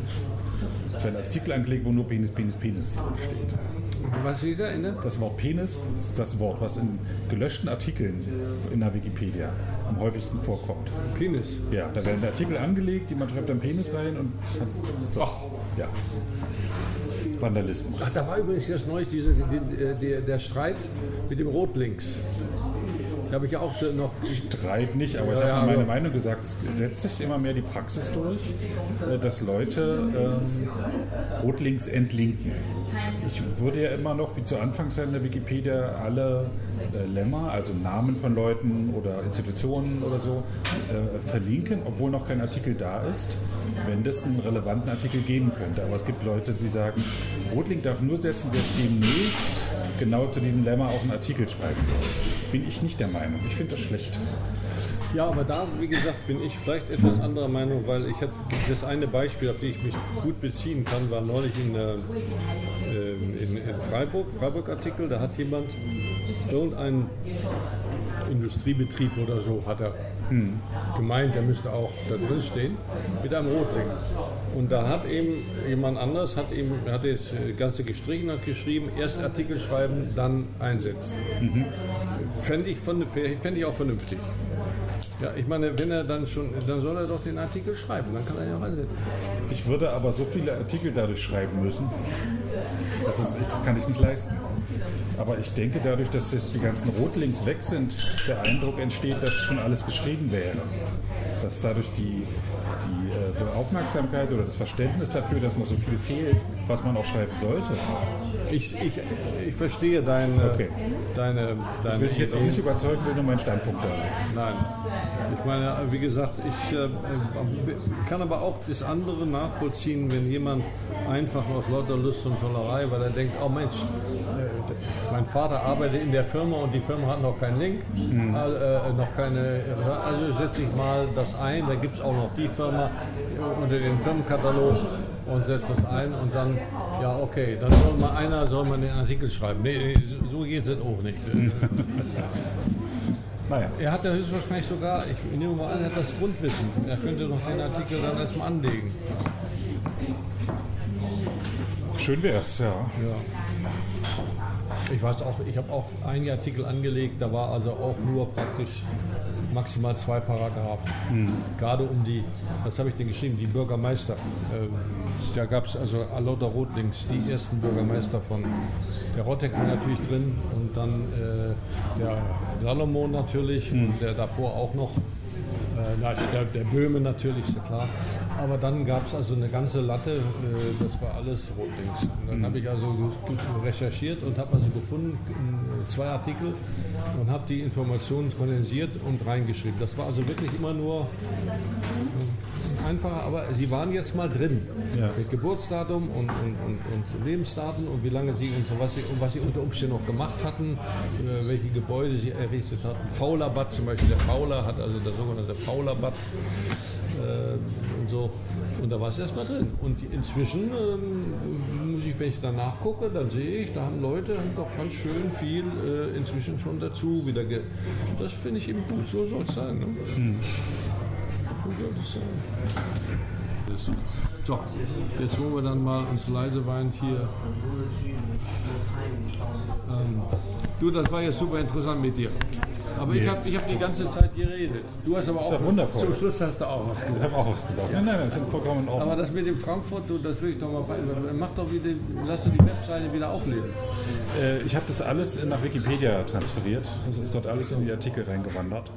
Ist ein Artikel angelegt, wo nur Penis, Penis, Penis drin steht. Was wieder in der? Das Wort Penis ist das Wort, was in gelöschten Artikeln in der Wikipedia am häufigsten vorkommt. Penis. Ja, da werden Artikel angelegt, jemand schreibt dann Penis rein und. So. Ja. Vandalismus. Ach, da war übrigens jetzt neulich diese, die, die, der Streit mit dem Rotlinks. Habe ich auch noch. Streit nicht, aber ich Ja, habe ja, meine Meinung gesagt, es setzt sich immer mehr die Praxis durch, äh, dass Leute ähm, Rotlinks entlinken. Ich würde ja immer noch, wie zu Anfangszeiten der Wikipedia, alle äh, Lemma, also Namen von Leuten oder Institutionen oder so, äh, verlinken, obwohl noch kein Artikel da ist, wenn das einen relevanten Artikel geben könnte. Aber es gibt Leute, die sagen, Rotlink darf nur setzen, wer demnächst genau zu diesem Lemma auch einen Artikel schreiben soll. Bin ich nicht der Meinung. Ich finde das schlecht. Ja, aber da, wie gesagt, bin ich vielleicht etwas anderer Meinung, weil ich habe das eine Beispiel, auf das ich mich gut beziehen kann, war neulich in, äh, ähm, in, in Freiburg, Freiburg-Artikel, da hat jemand irgendein Industriebetrieb oder so, hat er gemeint, der müsste auch da drin stehen, mit einem Rotring. Und da hat eben jemand anders, hat eben, hat das Ganze gestrichen, hat geschrieben, erst Artikel schreiben, dann einsetzen. Fände ich, von- fänd ich auch vernünftig. Ja, ich meine, wenn er dann schon, dann soll er doch den Artikel schreiben, dann kann er ja auch einsetzen. Ich würde aber so viele Artikel dadurch schreiben müssen. Das, ist, das kann ich nicht leisten. Aber ich denke, dadurch, dass jetzt die ganzen Rotlinks weg sind, der Eindruck entsteht, dass schon alles geschrieben wäre. Dass dadurch die, die äh, Aufmerksamkeit oder das Verständnis dafür, dass noch so viel fehlt, was man auch schreiben sollte. Ich, ich, ich verstehe deine, Okay. deine, deine Ich will dich jetzt auch nicht überzeugen, will nur meinen Standpunkt da. Nein. Ich meine, wie gesagt, ich äh, kann aber auch das andere nachvollziehen, wenn jemand einfach aus lauter Lust und Tollerei, weil er denkt, oh Mensch, äh, mein Vater arbeitet in der Firma und die Firma hat noch keinen Link, Mhm. äh, noch keine, also setze ich mal das ein, da gibt es auch noch die Firma unter den Firmenkatalog und setzt das ein und dann, ja okay, dann soll mal einer soll mal den Artikel schreiben. Nee, so- geht es auch nicht. Naja, Er hat ja höchstwahrscheinlich sogar, ich nehme mal an, er hat das Grundwissen. Er könnte doch den Artikel dann erstmal anlegen. schön wär's, ja. Ja. Ich weiß auch, ich habe auch einige Artikel angelegt, da war also auch nur praktisch maximal zwei Paragraphen. Gerade um die, was habe ich denn geschrieben, die Bürgermeister. Ähm, da gab es also lauter Rotlinks, die ersten Bürgermeister von der Rottek war natürlich drin und dann äh, der Salomon natürlich und der davor auch noch. Äh, na, ich glaub, der Böhme natürlich, ist klar. Aber dann gab es also eine ganze Latte, äh, das war alles rotlinks. Und dann habe ich also recherchiert und habe also gefunden, äh, zwei Artikel und habe die Informationen kondensiert und reingeschrieben. Das war also wirklich immer nur einfacher, aber sie waren jetzt mal drin. Ja. Mit Geburtsdatum und, und, und, und Lebensdaten und wie lange sie und so was sie, und was sie unter Umständen noch gemacht hatten, welche Gebäude sie errichtet hatten. Faulerbad zum Beispiel, der Fauler hat also der sogenannte Faulerbad äh, und so. Und da war es erstmal drin. Und inzwischen ähm, muss ich, wenn ich danach gucke, dann sehe ich, da haben Leute doch ganz schön viel äh, inzwischen schon dazu wieder. Ge das finde ich eben gut, so soll es sein. Ne? Das- So, jetzt wollen wir dann mal uns leise weinend hier. Ähm, du, das war jetzt super interessant mit dir. Aber ich habe ich hab die ganze Zeit geredet. Du hast aber auch. wundervoll. Zum Schluss hast du auch was gesagt. Ich habe auch was gesagt. Nein, nein, das ist vollkommen in Ordnung. Aber das mit dem Frankfurt, du, das will ich doch mal bei. Mach doch wieder, lass doch die Webseite wieder aufleben. Äh, ich habe das alles nach Wikipedia transferiert. Das ist dort alles in die Artikel reingewandert.